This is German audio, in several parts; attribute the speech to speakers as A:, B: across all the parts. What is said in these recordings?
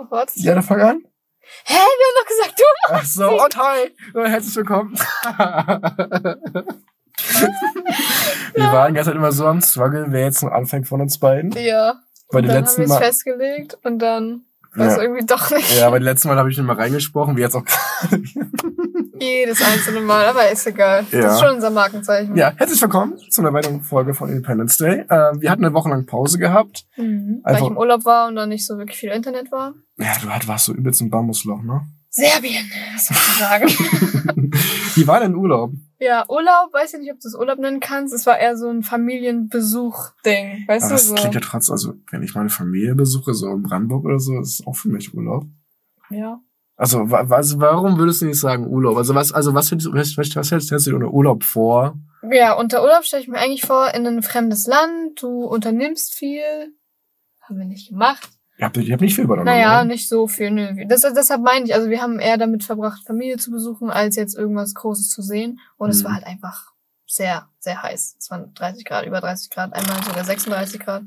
A: Oh Gott.
B: Ja, dann fang an.
A: Hä, wir haben doch gesagt, du
B: Ach so, und hi. So, Herzlich willkommen. Wir waren die ganze Zeit immer so am Struggle, wer jetzt noch anfängt von uns beiden.
A: Ja.
B: Bei
A: Und
B: den
A: dann haben
B: letzten
A: wir es
B: Mal.
A: festgelegt und dann war es
B: Ja.
A: irgendwie doch nicht.
B: Ja, bei den letzten Mal habe ich nicht mal reingesprochen, wie jetzt auch gerade.
A: Jedes einzelne Mal, aber ist egal.
B: Ja.
A: Das ist schon unser Markenzeichen.
B: Ja, herzlich willkommen zu einer weiteren Folge von Independence Day. Ähm, wir hatten eine Woche lang Pause gehabt.
A: Mhm. Weil ich im Urlaub war und dann nicht so wirklich viel Internet war.
B: Ja, du warst so übelst im Bambusloch, ne?
A: Serbien, was soll ich sagen?
B: Wie war dein Urlaub?
A: ja, Urlaub, weiß ich nicht, ob du es Urlaub nennen kannst. Es war eher so ein Familienbesuch-Ding, weißt
B: Aber
A: du
B: das
A: so.
B: klingt ja trotzdem, also wenn ich meine Familie besuche, so in Brandenburg oder so, ist es auch für mich Urlaub.
A: Ja.
B: Also, wa- was, warum würdest du nicht sagen Urlaub? Also was, also was, findest was, was, was hältst du dir unter Urlaub vor?
A: Ja, unter Urlaub stelle ich mir eigentlich vor, in ein fremdes Land, du unternimmst viel. Haben wir nicht gemacht.
B: Ihr habt, ihr habt nicht viel übernommen.
A: Naja,
B: ne?
A: nicht so viel, nö. Das, deshalb meine ich, also wir haben eher damit verbracht, Familie zu besuchen, als jetzt irgendwas Großes zu sehen. Und es
B: Mhm.
A: war halt einfach sehr, sehr heiß. Es waren 30 Grad, über 30 Grad, einmal sogar 36 Grad.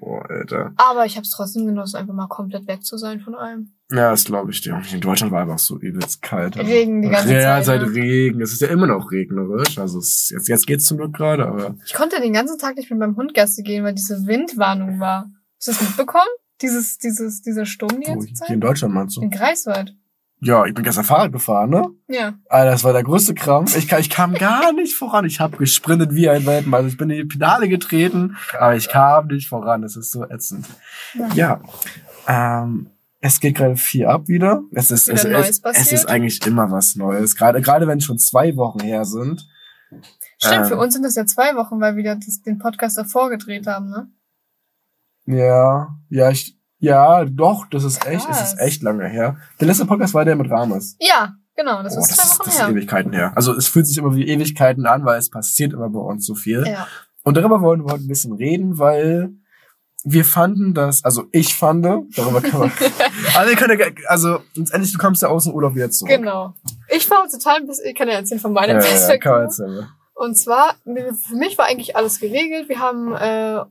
B: Oh, Alter.
A: Aber ich habe es trotzdem genossen, einfach mal komplett weg zu sein von allem.
B: Ja, das glaube ich dir. In Deutschland war einfach so übelst kalt. Also.
A: Regen die ganze
B: ja,
A: Zeit,
B: seit
A: ne?
B: Regen. Es ist ja immer noch regnerisch. Also es, jetzt, jetzt geht's zum Glück gerade, aber
A: Ich konnte den ganzen Tag nicht mit meinem Hund Gassi gehen, weil diese Windwarnung war. Hast du das mitbekommen? Dieses, dieses, dieser Sturm die ganze
B: hier
A: Zeit?
B: in Deutschland meinst du?
A: In Greifswald.
B: Ja, ich bin gestern Fahrrad gefahren, ne?
A: Ja.
B: Alter, das war der größte Krampf. Ich, kam- ich kam gar nicht voran. Ich habe gesprintet wie ein Weltmann. Also ich bin in die Pedale getreten, aber ich kam nicht voran. Das ist so ätzend. Ja. Ähm, es geht gerade viel ab wieder. Es ist,
A: Wieder
B: es, es, es ist eigentlich immer was Neues. Gerade, gerade wenn schon zwei Wochen her sind.
A: Stimmt,
B: Ähm.
A: für uns sind das ja zwei Wochen, weil wir das, den Podcast davor gedreht haben, ne?
B: Ja, ja, ich, ja, doch, das ist echt, es ist echt lange her. Der letzte Podcast war der mit Rames.
A: Ja, genau, das
B: oh,
A: ist
B: das,
A: zwei
B: ist,
A: Wochen
B: das ist. Ewigkeiten her. Also es fühlt sich immer wie Ewigkeiten an, weil es passiert immer bei uns so viel.
A: Ja.
B: Und darüber wollen wir heute ein bisschen reden, weil wir fanden das, also ich fand, darüber kann man, also wir können, ja- also letztendlich, du kommst ja aus dem Urlaub wieder zurück.
A: Genau. Ich war total ein bisschen, ich kann ja erzählen von meiner
B: Ja, ja, kann man erzählen.
A: Und zwar, für mich war eigentlich alles geregelt. Wir haben äh,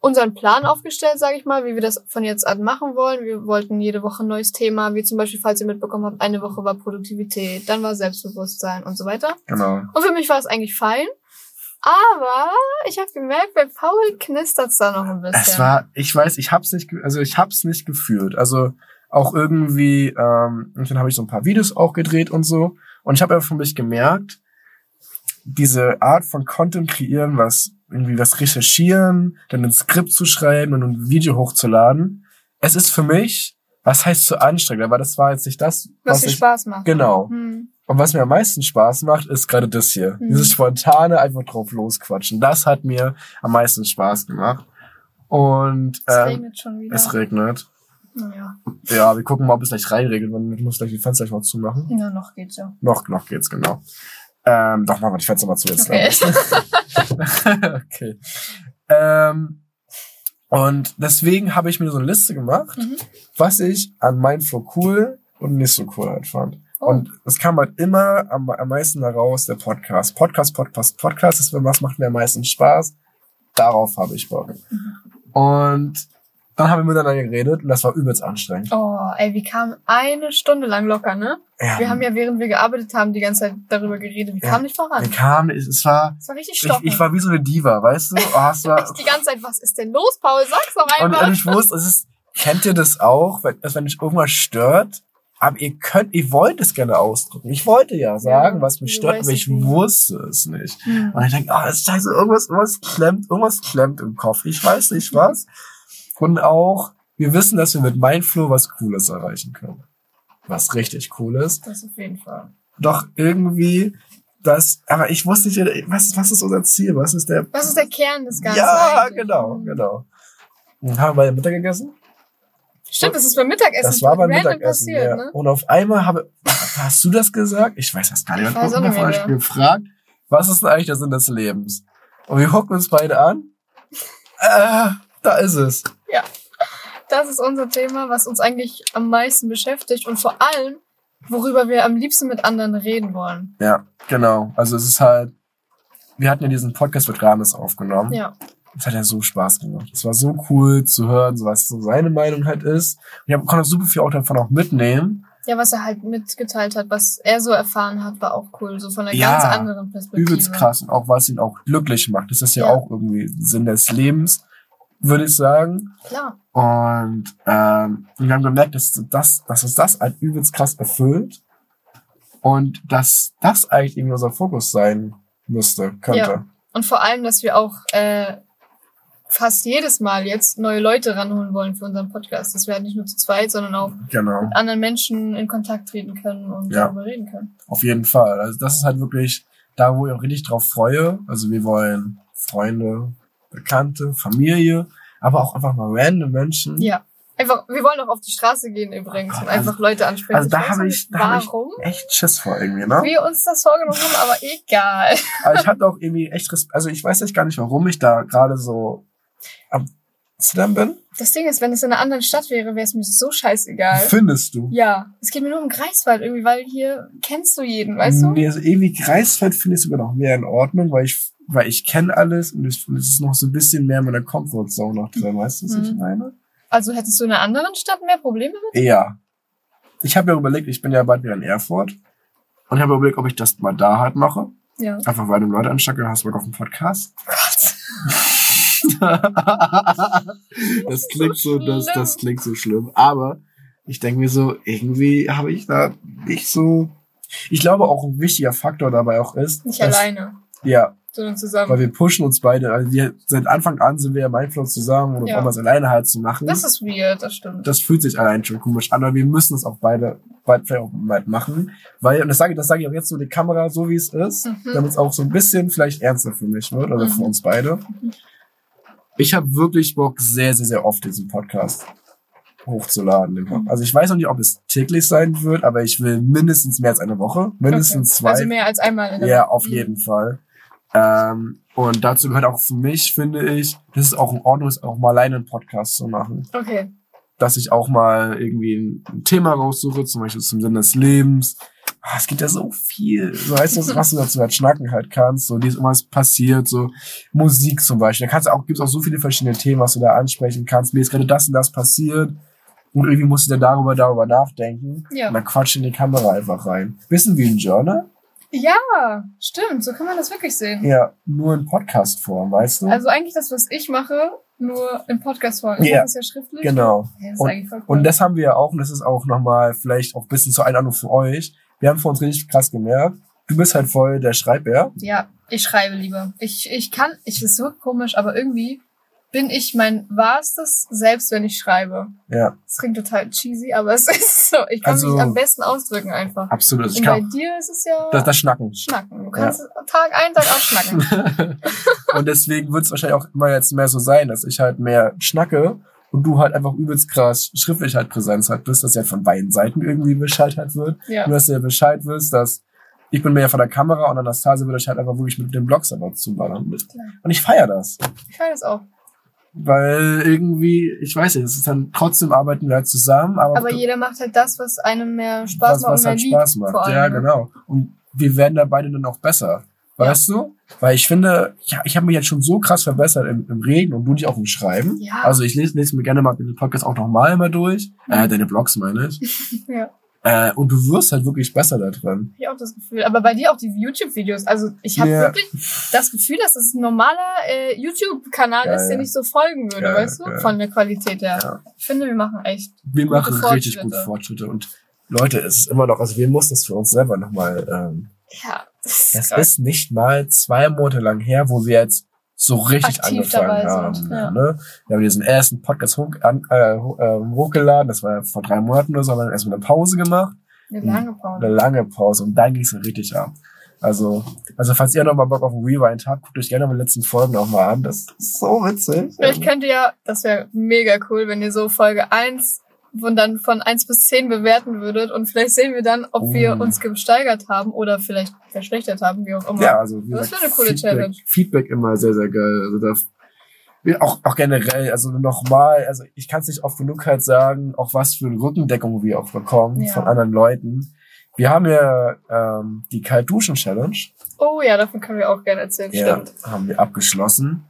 A: unseren Plan aufgestellt, sage ich mal, wie wir das von jetzt an machen wollen. Wir wollten jede Woche ein neues Thema, wie zum Beispiel, falls ihr mitbekommen habt, eine Woche war Produktivität, dann war Selbstbewusstsein und so weiter.
B: Genau.
A: Und für mich war es eigentlich fein. Aber ich habe gemerkt, bei Paul knistert's da noch ein bisschen.
B: Es war, ich weiß, ich hab's nicht, also ich hab's nicht gefühlt. Also auch irgendwie, ähm, und dann habe ich so ein paar Videos auch gedreht und so. Und ich habe einfach für mich gemerkt, diese Art von Content kreieren, was irgendwie was recherchieren, dann ein Skript zu schreiben und ein Video hochzuladen. Es ist für mich, was heißt so anstrengend, aber das war jetzt nicht das,
A: was
B: was
A: dir
B: ich,
A: Spaß macht.
B: genau.
A: Hm.
B: Und was mir am meisten Spaß macht, ist gerade das hier.
A: Mhm.
B: Dieses spontane einfach drauf losquatschen. Das hat mir am meisten Spaß gemacht. Und
A: Es
B: ähm,
A: regnet schon wieder.
B: es regnet.
A: ja.
B: Ja, wir gucken mal, ob es gleich reinregnet. Man muss gleich die Fenster gleich mal zumachen.
A: ja, noch geht's ja.
B: Noch, noch geht's, genau. Ähm, doch, machen wir die Fenster mal zu jetzt.
A: Okay.
B: okay. Ähm, und deswegen habe ich mir so eine Liste gemacht,
A: Mhm.
B: was ich an Mindflow cool und nicht so cool halt fand.
A: Oh.
B: Und es kam halt immer am, am meisten heraus der Podcast. Podcast, Podcast, Podcast ist, was macht mir am meisten Spaß. Darauf habe ich Bock. Und dann haben wir miteinander geredet und das war übelst anstrengend.
A: Oh, ey, wir kamen eine Stunde lang locker, ne?
B: Ja,
A: Wir haben ja, während wir gearbeitet haben, die ganze Zeit darüber geredet. Wir
B: Ja.
A: kamen nicht voran.
B: wir kamen, es war,
A: Es war richtig
B: ich,
A: stockend.
B: ich war wie so eine Diva, weißt du? Oh, war,
A: Echt die ganze Zeit, was ist denn los, Paul? Sag's doch
B: und,
A: einfach.
B: und ich wusste, es ist, kennt ihr das auch, wenn, dass wenn dich irgendwas stört, aber ihr könnt, ihr wollt es gerne ausdrücken. Ich wollte ja sagen, was mich
A: du
B: stört, aber ich
A: nicht.
B: wusste es nicht.
A: Hm.
B: Und ich denke, ah, das ist scheiße, irgendwas, irgendwas klemmt, irgendwas klemmt im Kopf. Ich weiß nicht was. Und auch, wir wissen, dass wir mit Mindflow was Cooles erreichen können. Was richtig cool ist.
A: Das auf jeden Fall.
B: Doch irgendwie, das, aber ich wusste nicht, was, was ist unser Ziel? Was ist der,
A: Was ist der Kern des Ganzen?
B: ja,
A: eigentlich?
B: genau,
A: Hm.
B: genau. Und haben wir Mittag gegessen?
A: Stimmt, das ist beim Mittagessen.
B: Das war beim Mittagessen,
A: passiert,
B: ja.
A: ne?
B: Und auf einmal habe, hast du das gesagt? Ich weiß das gar nicht.
A: Ich
B: Wir
A: weiß auch
B: haben
A: nicht mehr,
B: vorhin
A: ja.
B: gefragt, was ist denn eigentlich der Sinn des Lebens? Und wir gucken uns beide an. Äh, da ist es.
A: Das ist unser Thema, was uns eigentlich am meisten beschäftigt und vor allem, worüber wir am liebsten mit anderen reden wollen.
B: Ja, genau. Also es ist halt, wir hatten ja diesen Podcast mit Rames aufgenommen.
A: Ja.
B: Das hat ja so Spaß gemacht. Es war so cool zu hören, so was so seine Meinung halt ist. Und ich konnte super viel auch davon auch mitnehmen.
A: Ja, was er halt mitgeteilt hat, was er so erfahren hat, war auch cool. So von einer
B: Ja,
A: ganz anderen Perspektive.
B: Übelst krass und auch was ihn auch glücklich macht. Das ist ja,
A: Ja.
B: auch irgendwie Sinn des Lebens, würde ich sagen.
A: Klar.
B: Und ähm, wir haben gemerkt, dass das, dass uns das halt übelst krass erfüllt und dass das eigentlich irgendwie unser Fokus sein müsste, könnte.
A: Ja. Und vor allem, dass wir auch äh, fast jedes Mal jetzt neue Leute ranholen wollen für unseren Podcast. Dass wir halt nicht nur zu zweit, sondern auch
B: Genau,
A: mit anderen Menschen in Kontakt treten können und
B: Ja.
A: darüber reden können.
B: auf jeden Fall. Also das ist halt wirklich da, wo ich auch richtig drauf freue. Also wir wollen Freunde, Bekannte, Familie, aber auch einfach mal random Menschen.
A: Ja. Einfach, wir wollen auch auf die Straße gehen übrigens und
B: Also-
A: einfach Leute ansprechen.
B: also da habe ich- da habe ich- Echt Schiss vor irgendwie, ne?
A: wir uns das vorgenommen haben, aber egal.
B: Aber ich hatte auch irgendwie echt Respekt. Also ich weiß echt gar nicht, warum ich da gerade so am Zittern bin.
A: Das Ding ist, wenn es in einer anderen Stadt wäre, wäre es mir so scheißegal.
B: Findest du?
A: Ja, es geht mir nur um Greifswald irgendwie, weil hier kennst du jeden, weißt du?
B: Nee, also irgendwie Greifswald finde ich sogar noch mehr in Ordnung, weil ich, weil ich kenne alles und ich, und es ist noch so ein bisschen mehr in meiner Comfortzone noch drin, weißt du, was ich
A: Mhm.
B: meine?
A: Also hättest du in einer anderen Stadt mehr Probleme mit?
B: Ja. Ich habe ja überlegt, ich bin ja bald wieder in Erfurt und ich habe überlegt, ob ich das mal da halt mache.
A: Ja.
B: Einfach weil du Leute anstacke, hast du Bock auf einen Podcast.
A: Gott.
B: das klingt so, das, das klingt so schlimm. Aber ich denke mir so, irgendwie habe ich da nicht so. Ich glaube auch ein wichtiger Faktor dabei auch ist.
A: Nicht
B: dass-
A: alleine,
B: Ja,
A: sondern zusammen.
B: weil wir pushen uns beide. Also wir seit Anfang an sind wir ja Mindflow zusammen und
A: Ja.
B: einmal es alleine halt zu machen.
A: das ist weird, das stimmt.
B: das fühlt sich allein schon komisch an, aber wir müssen es auch beide bald vielleicht auch bald machen, weil und das sage ich, das sage ich auch jetzt so die Kamera so wie es ist,
A: Mhm.
B: damit es auch so ein bisschen vielleicht ernster für mich wird oder für
A: Mhm.
B: uns beide. Ich habe wirklich Bock, sehr sehr sehr oft diesen Podcast hochzuladen.
A: Mhm.
B: Also ich weiß noch nicht, ob es täglich sein wird, aber ich will mindestens mehr als eine Woche, mindestens
A: Okay.
B: zwei.
A: Also mehr als einmal in der
B: Ja, auf
A: Mhm.
B: jeden Fall. Ähm, und dazu gehört auch für mich, finde ich, dass es auch in Ordnung ist, auch mal alleine einen Podcast zu machen
A: Okay.
B: dass ich auch mal irgendwie ein, ein Thema raussuche, zum Beispiel zum Sinn des Lebens. Ah, Es gibt ja so viel, so weißt du, was du dazu halt schnacken halt kannst, so, die ist irgendwas passiert, so Musik zum Beispiel. Da kannst du auch, gibt's auch so viele verschiedene Themen, was du da ansprechen kannst. Mir ist gerade das und das passiert. Und irgendwie muss ich dann darüber, darüber nachdenken.
A: Ja.
B: Und dann quatsch in die Kamera einfach rein. Bisschen wie ein Journal?
A: Ja, stimmt, so kann man das wirklich sehen.
B: Ja, nur in Podcast-Form, weißt du?
A: Also eigentlich das, was ich mache, nur im Podcast-Form. Ich
B: Ja.
A: mache das ja schriftlich.
B: genau.
A: Ja,
B: Und-
A: cool.
B: Und das haben wir ja auch, und das ist auch nochmal vielleicht auch ein bisschen zur Einladung für euch. Wir haben für uns richtig krass gemerkt, du bist halt voll der Schreibbär.
A: Ja, ich schreibe lieber. Ich, ich kann, ich ist so komisch, aber irgendwie bin ich mein wahrstes Selbst, wenn ich schreibe.
B: Ja,
A: Das klingt total cheesy, aber es ist so. Ich kann
B: Also-
A: mich am besten ausdrücken einfach.
B: absolut. Ich
A: Und bei
B: kann,
A: dir ist es ja
B: das, das Schnacken.
A: Schnacken. Du kannst Tag ein, Tag aus schnacken.
B: und deswegen wird es wahrscheinlich auch immer jetzt mehr so sein, dass ich halt mehr schnacke und du halt einfach übelst krass schriftlich halt Präsenz halt bist, dass ja von beiden Seiten irgendwie Bescheid halt wird.
A: Ja.
B: Nur, dass du ja Bescheid wirst, dass ich bin mehr von der Kamera und Anastasia wird euch halt einfach wirklich mit dem Blogs aber zuballern mit. Und ich feier das.
A: Ich kann das auch.
B: Weil irgendwie, ich weiß nicht, es ist dann trotzdem arbeiten wir halt zusammen, aber,
A: Aber jeder macht halt das, was einem mehr Spaß
B: was,
A: macht
B: was halt
A: liegt.
B: Spaß macht.
A: vor allem,
B: Ja, genau. Und wir werden da beide dann auch besser. Weißt du? Weil ich finde, ja, ich habe mich jetzt schon so krass verbessert im, im Reden und du dich auch im Schreiben.
A: Ja.
B: Also ich lese, lese mir gerne mal den Podcast auch nochmal immer durch. Äh, deine Blogs meine ich.
A: Ja.
B: Äh, und du wirst halt wirklich besser da drin.
A: Ich auch das Gefühl. Aber bei dir auch die YouTube-Videos. Also ich habe
B: Ja.
A: wirklich das Gefühl, dass es ein normaler äh, YouTube-Kanal
B: Ja,
A: ist, den
B: ja.
A: ich so folgen würde,
B: Ja,
A: weißt du? Von der Qualität her.
B: Ja.
A: Ich finde, wir machen echt.
B: Wir
A: Gute
B: machen richtig gute Fortschritte. Und Leute, es ist immer noch, also wir mussten es für uns selber nochmal, ähm,
A: Ja, das krass.
B: ist nicht mal zwei Monate lang her, wo wir jetzt so richtig
A: Aktiv
B: angefangen
A: dabei
B: haben.
A: sind, ja.
B: Ne? Wir haben diesen ersten Podcast hoch, an, äh, ähm, hochgeladen, das war vor drei Monaten oder so, haben wir dann erstmal eine Pause gemacht,
A: eine lange Pause.
B: eine lange Pause und dann ging es richtig ab. Also, also falls ihr noch mal Bock auf einen Rewind habt, guckt euch gerne mal die letzten Folgen auch mal an. Das ist so witzig.
A: Vielleicht könnt ihr ja, das wäre mega cool, wenn ihr so Folge 1 von dann von 1 bis 10 bewerten würdet und vielleicht sehen wir dann, ob wir
B: Oh.
A: uns gesteigert haben oder vielleicht verschlechtert haben, wie auch immer.
B: Ja, also wie
A: Das wäre eine coole
B: Feedback,
A: Challenge.
B: Feedback immer sehr, sehr geil. Also da, wir auch, auch generell, also nochmal, also ich kann es nicht oft genug halt sagen, auch was für eine Rückendeckung wir auch bekommen
A: Ja.
B: von anderen Leuten. Wir haben ja ähm, die Kaltduschen-Challenge.
A: Oh ja, davon können wir auch gerne erzählen,
B: Ja,
A: stimmt.
B: haben wir abgeschlossen.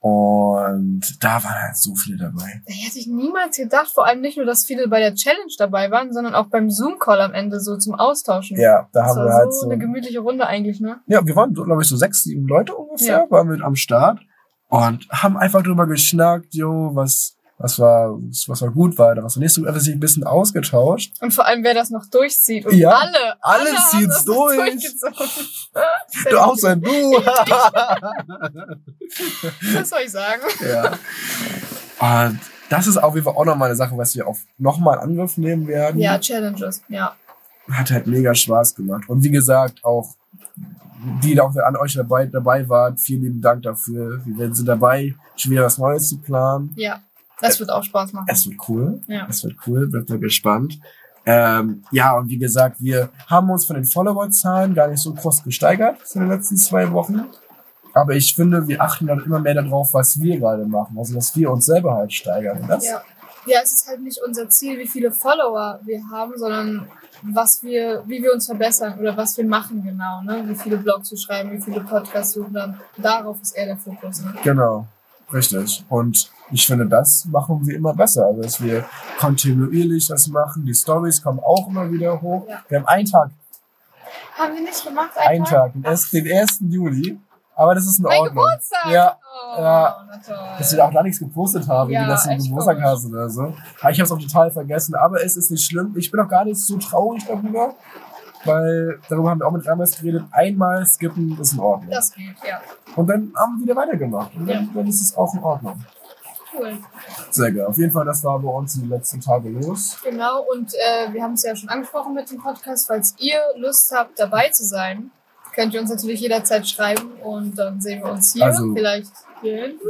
B: Und da waren halt so viele dabei.
A: Da hätte ich niemals gedacht, vor allem nicht nur, dass viele bei der Challenge dabei waren, sondern auch beim Zoom-Call am Ende so zum Austauschen.
B: Ja, da
A: das
B: haben wir halt
A: so
B: so.
A: eine gemütliche Runde eigentlich, ne?
B: Ja, wir waren, glaube ich, so sechs, sieben Leute ungefähr,
A: Ja.
B: waren mit am Start und haben einfach drüber geschnackt, jo, was, was war, was war gut war, was war nicht so, einfach sich ein bisschen ausgetauscht.
A: Und vor allem, wer das noch durchzieht. Und
B: Ja,
A: alle,
B: alle
A: alle noch
B: durch. Du auch
A: gut.
B: sein Du.
A: Was soll ich sagen?
B: ja. Und das ist auf jeden Fall auch nochmal eine Sache, was wir auf nochmal Angriff nehmen werden.
A: Ja, Challenges, ja.
B: Hat halt mega Spaß gemacht. Und wie gesagt, auch die da auch an euch dabei, dabei waren, vielen lieben Dank dafür. Wir sind dabei, schon wieder was Neues zu planen.
A: Ja, das wird auch Spaß machen.
B: Es wird cool.
A: Ja.
B: Es wird cool, bleibt da gespannt. Ähm, ja, und wie gesagt, wir haben uns von den Follower-Zahlen gar nicht so groß gesteigert in den letzten zwei Wochen. Aber ich finde, wir achten dann immer mehr darauf, was wir gerade machen. Also, dass wir uns selber halt steigern. Das,
A: Ja. ja, es ist halt nicht unser Ziel, wie viele Follower wir haben, sondern was wir, wie wir uns verbessern oder was wir machen genau, ne? Wie viele Blogs wir schreiben, wie viele Podcasts wir dann darauf ist eher der Fokus. Ne?
B: Genau, richtig. Und ich finde, das machen wir immer besser. Also, dass wir kontinuierlich das machen. Die Stories kommen auch immer wieder hoch.
A: Ja.
B: Wir haben einen Tag,
A: Haben wir nicht gemacht,
B: einen Tag, den 1. den 1. Juli. Aber das ist in
A: Mein
B: Ordnung.
A: Geburtstag!
B: Ja,
A: oh,
B: ja. Dass wir da auch gar nichts gepostet haben,
A: Ja,
B: wie das im Geburtstag hast oder so. Aber ich habe es auch total vergessen. Aber es ist nicht schlimm. Ich bin auch gar nicht so traurig darüber, weil darüber haben wir auch mit Ramas geredet. Einmal skippen ist in Ordnung.
A: Das geht, ja.
B: Und dann haben wir wieder weitergemacht. Und dann,
A: Ja.
B: dann ist es auch in Ordnung.
A: Cool.
B: Sehr geil. Auf jeden Fall, das war bei uns die letzten Tage los.
A: Genau, und äh, wir haben es ja schon angesprochen mit dem Podcast. Falls ihr Lust habt, dabei zu sein, könnt ihr uns natürlich jederzeit schreiben und dann sehen wir uns hier,
B: Also-
A: vielleicht hier hinten.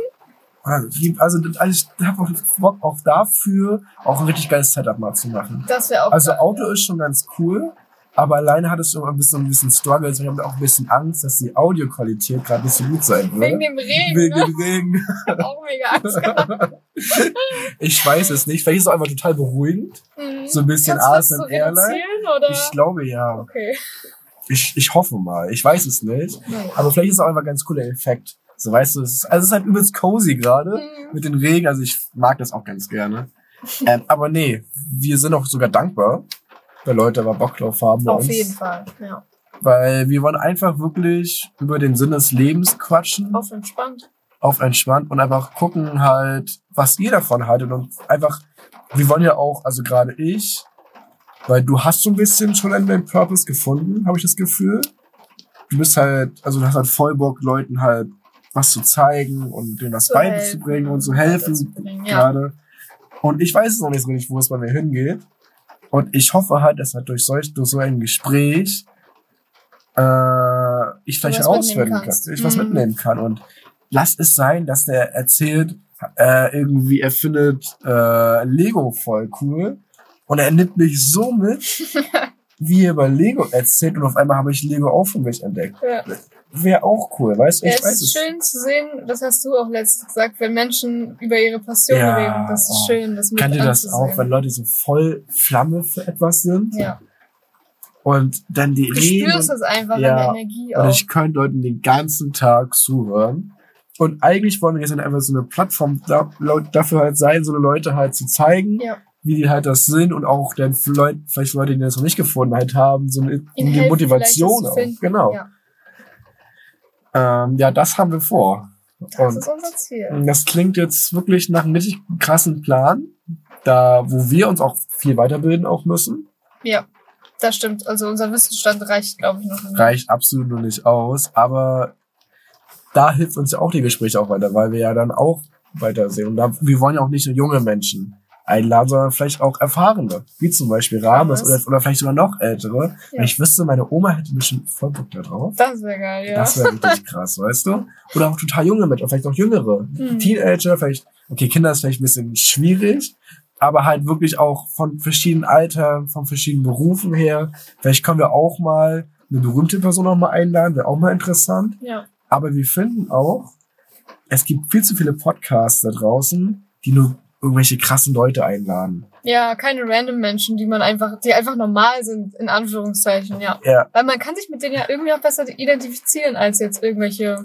B: Also, also ich habe auch Bock auch dafür, auch ein richtig geiles Setup mal zu machen.
A: Das wäre auch
B: Also
A: geil,
B: Auto
A: ja.
B: ist schon ganz cool, aber alleine hat es schon ein bisschen, ein bisschen Struggles. Ich habe auch ein bisschen Angst, dass die Audioqualität gerade nicht so gut sein wird.
A: Wegen dem Regen,
B: Wegen
A: ne?
B: dem Regen.
A: auch mega Angst gehabt.
B: Ich weiß es nicht. Vielleicht ist es auch einfach total beruhigend.
A: Mhm.
B: So ein bisschen
A: du so
B: ASMR,
A: oder?
B: Ich glaube ja.
A: Okay.
B: Ich, ich hoffe mal. Ich weiß es nicht.
A: Naja.
B: Aber vielleicht ist es auch einfach ein ganz cooler Effekt. So weißt du, es ist, also es ist halt übelst cozy gerade
A: Mhm.
B: mit den Regen. Also ich mag das auch ganz gerne. ähm, aber nee, wir sind auch sogar dankbar, weil Leute aber Bock drauf haben
A: Auf
B: uns.
A: jeden Fall, ja.
B: Weil wir wollen einfach wirklich über den Sinn des Lebens quatschen, auf,
A: Auf entspannt.
B: entspannt und einfach gucken halt, was ihr davon haltet und einfach, wir wollen ja auch, also gerade ich, weil du hast so ein bisschen schon deinen Purpose gefunden, habe ich das Gefühl. Du bist halt, also du hast halt voll Bock, Leuten halt was zu zeigen und denen was
A: Zu
B: beizubringen
A: helfen,
B: und zu helfen
A: ja.
B: gerade. Und ich weiß es noch nicht so richtig, wo es bei mir hingeht. Und ich hoffe halt, dass halt durch solch, durch so ein Gespräch äh, ich vielleicht herausfinden kann,
A: kannst.
B: ich was
A: Mhm.
B: mitnehmen kann. Und lass es sein, dass der erzählt, äh, irgendwie, er findet äh, Lego voll cool. Und er nimmt mich so mit, wie er über Lego erzählt. Und auf einmal habe ich Lego auch für mich entdeckt.
A: Ja.
B: Wäre auch cool, weißt du?
A: Ja,
B: Ich
A: es
B: weiß
A: ist
B: es.
A: schön zu sehen, das hast du auch letztens gesagt, wenn Menschen über ihre Passion
B: Ja,
A: reden. Das ist
B: oh.
A: schön, das
B: Kennt ihr das auch, wenn Leute so voll Flamme für etwas sind?
A: Ja.
B: Und dann die
A: Du
B: reden.
A: spürst es einfach
B: Ja.
A: an der Energie
B: Und
A: auch.
B: ich könnte Leuten den ganzen Tag zuhören. Und eigentlich wollen wir jetzt dann einfach so eine Plattform dafür halt sein, so eine Leute halt zu zeigen,
A: Ja.
B: wie die halt das sind und auch dann vielleicht Leute, die das noch nicht gefunden halt haben, so eine, eine Motivation
A: das
B: auch. Genau.
A: Ja,
B: Ähm, ja, das haben wir vor.
A: das
B: Und
A: ist unser Ziel.
B: das klingt jetzt wirklich nach einem richtig krassen Plan, da, wo wir uns auch viel weiterbilden auch müssen.
A: Ja, das stimmt. Also unser Wissensstand reicht, glaube ich, noch nicht.
B: reicht absolut noch nicht aus, aber da hilft uns ja auch die Gespräche auch weiter, weil wir ja dann auch weitersehen. Und da, wir wollen ja auch nicht nur junge Menschen einladen, sondern vielleicht auch erfahrene, wie zum Beispiel Rames oder, oder vielleicht sogar noch ältere.
A: Ja.
B: Wenn ich wüsste, meine Oma hätte bestimmt voll Bock da drauf.
A: Das wäre geil, ja.
B: Das wäre richtig krass, weißt du? Oder auch total junge Menschen, vielleicht auch jüngere.
A: Hm.
B: Teenager, vielleicht, okay, Kinder ist vielleicht ein bisschen schwierig, aber halt wirklich auch von verschiedenen Altern, von verschiedenen Berufen her. Vielleicht können wir auch mal eine berühmte Person noch mal einladen, wäre auch mal interessant.
A: ja.
B: Aber wir finden auch, es gibt viel zu viele Podcasts da draußen, die nur irgendwelche krassen Leute einladen.
A: ja, keine random Menschen, die man einfach, die einfach normal sind, in Anführungszeichen, ja.
B: Ja,
A: Weil man kann sich mit denen ja irgendwie auch besser identifizieren als jetzt irgendwelche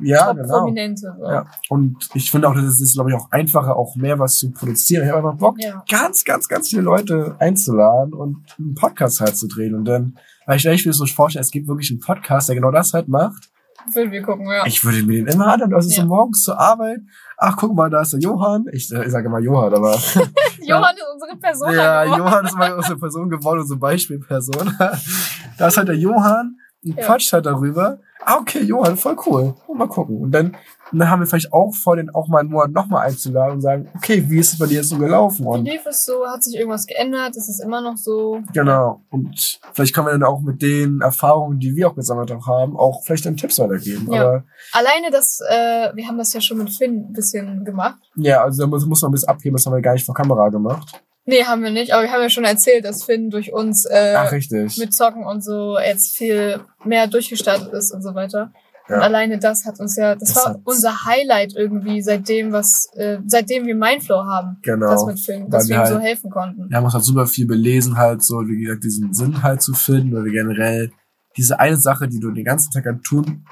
B: Ja, genau.
A: Prominente. So.
B: Ja. Und ich finde auch, das ist, glaube ich, auch einfacher, auch mehr was zu produzieren. Ich habe einfach Bock,
A: Ja.
B: ganz, ganz, ganz viele Leute einzuladen und einen Podcast halt zu drehen. Und dann, weil ich, ich mir so vorstelle, es gibt wirklich einen Podcast, der genau das halt macht.
A: Würden wir gucken, ja.
B: Ich würde mir den immer anhören. Also
A: Ja.
B: so morgens zur Arbeit. Ach, guck mal, da ist der Johann. Ich, äh, ich sage immer Johann, aber
A: Johann ist unsere Person.
B: ja,
A: geworden.
B: Johann ist mal unsere Person geworden, unsere Beispielperson. da ist halt der Johann und
A: Ja.
B: quatscht halt darüber. Ah, okay, Johann, voll cool. Mal gucken. Und dann, und dann haben wir vielleicht auch vor, den auch mal einen Monat nochmal einzuladen und sagen, okay, wie ist es bei dir jetzt so gelaufen? Und
A: lief es so? Hat sich irgendwas geändert? Ist es immer noch so?
B: genau. Und vielleicht können wir dann auch mit den Erfahrungen, die wir auch gesammelt haben, auch vielleicht dann Tipps weitergeben.
A: Ja.
B: Aber
A: Alleine das, äh, wir haben das ja schon mit Finn ein bisschen gemacht.
B: ja, also da muss, muss man ein bisschen abgeben, das haben wir gar nicht vor Kamera gemacht.
A: Nee, haben wir nicht, aber wir haben ja schon erzählt, dass Finn durch uns äh,
B: Ach,
A: mit Zocken und so jetzt viel mehr durchgestartet ist und so weiter.
B: Ja.
A: Und alleine das hat uns ja, das,
B: Das
A: war unser Highlight irgendwie, seitdem was, äh, seitdem wir Mindflow haben,
B: Genau.
A: das mit Finn, dass wir
B: wir
A: ihm so
B: halt-
A: helfen konnten.
B: wir haben uns halt super viel belesen, halt so, wie gesagt, diesen Sinn halt zu finden oder generell diese eine Sache, die du den ganzen Tag halt tun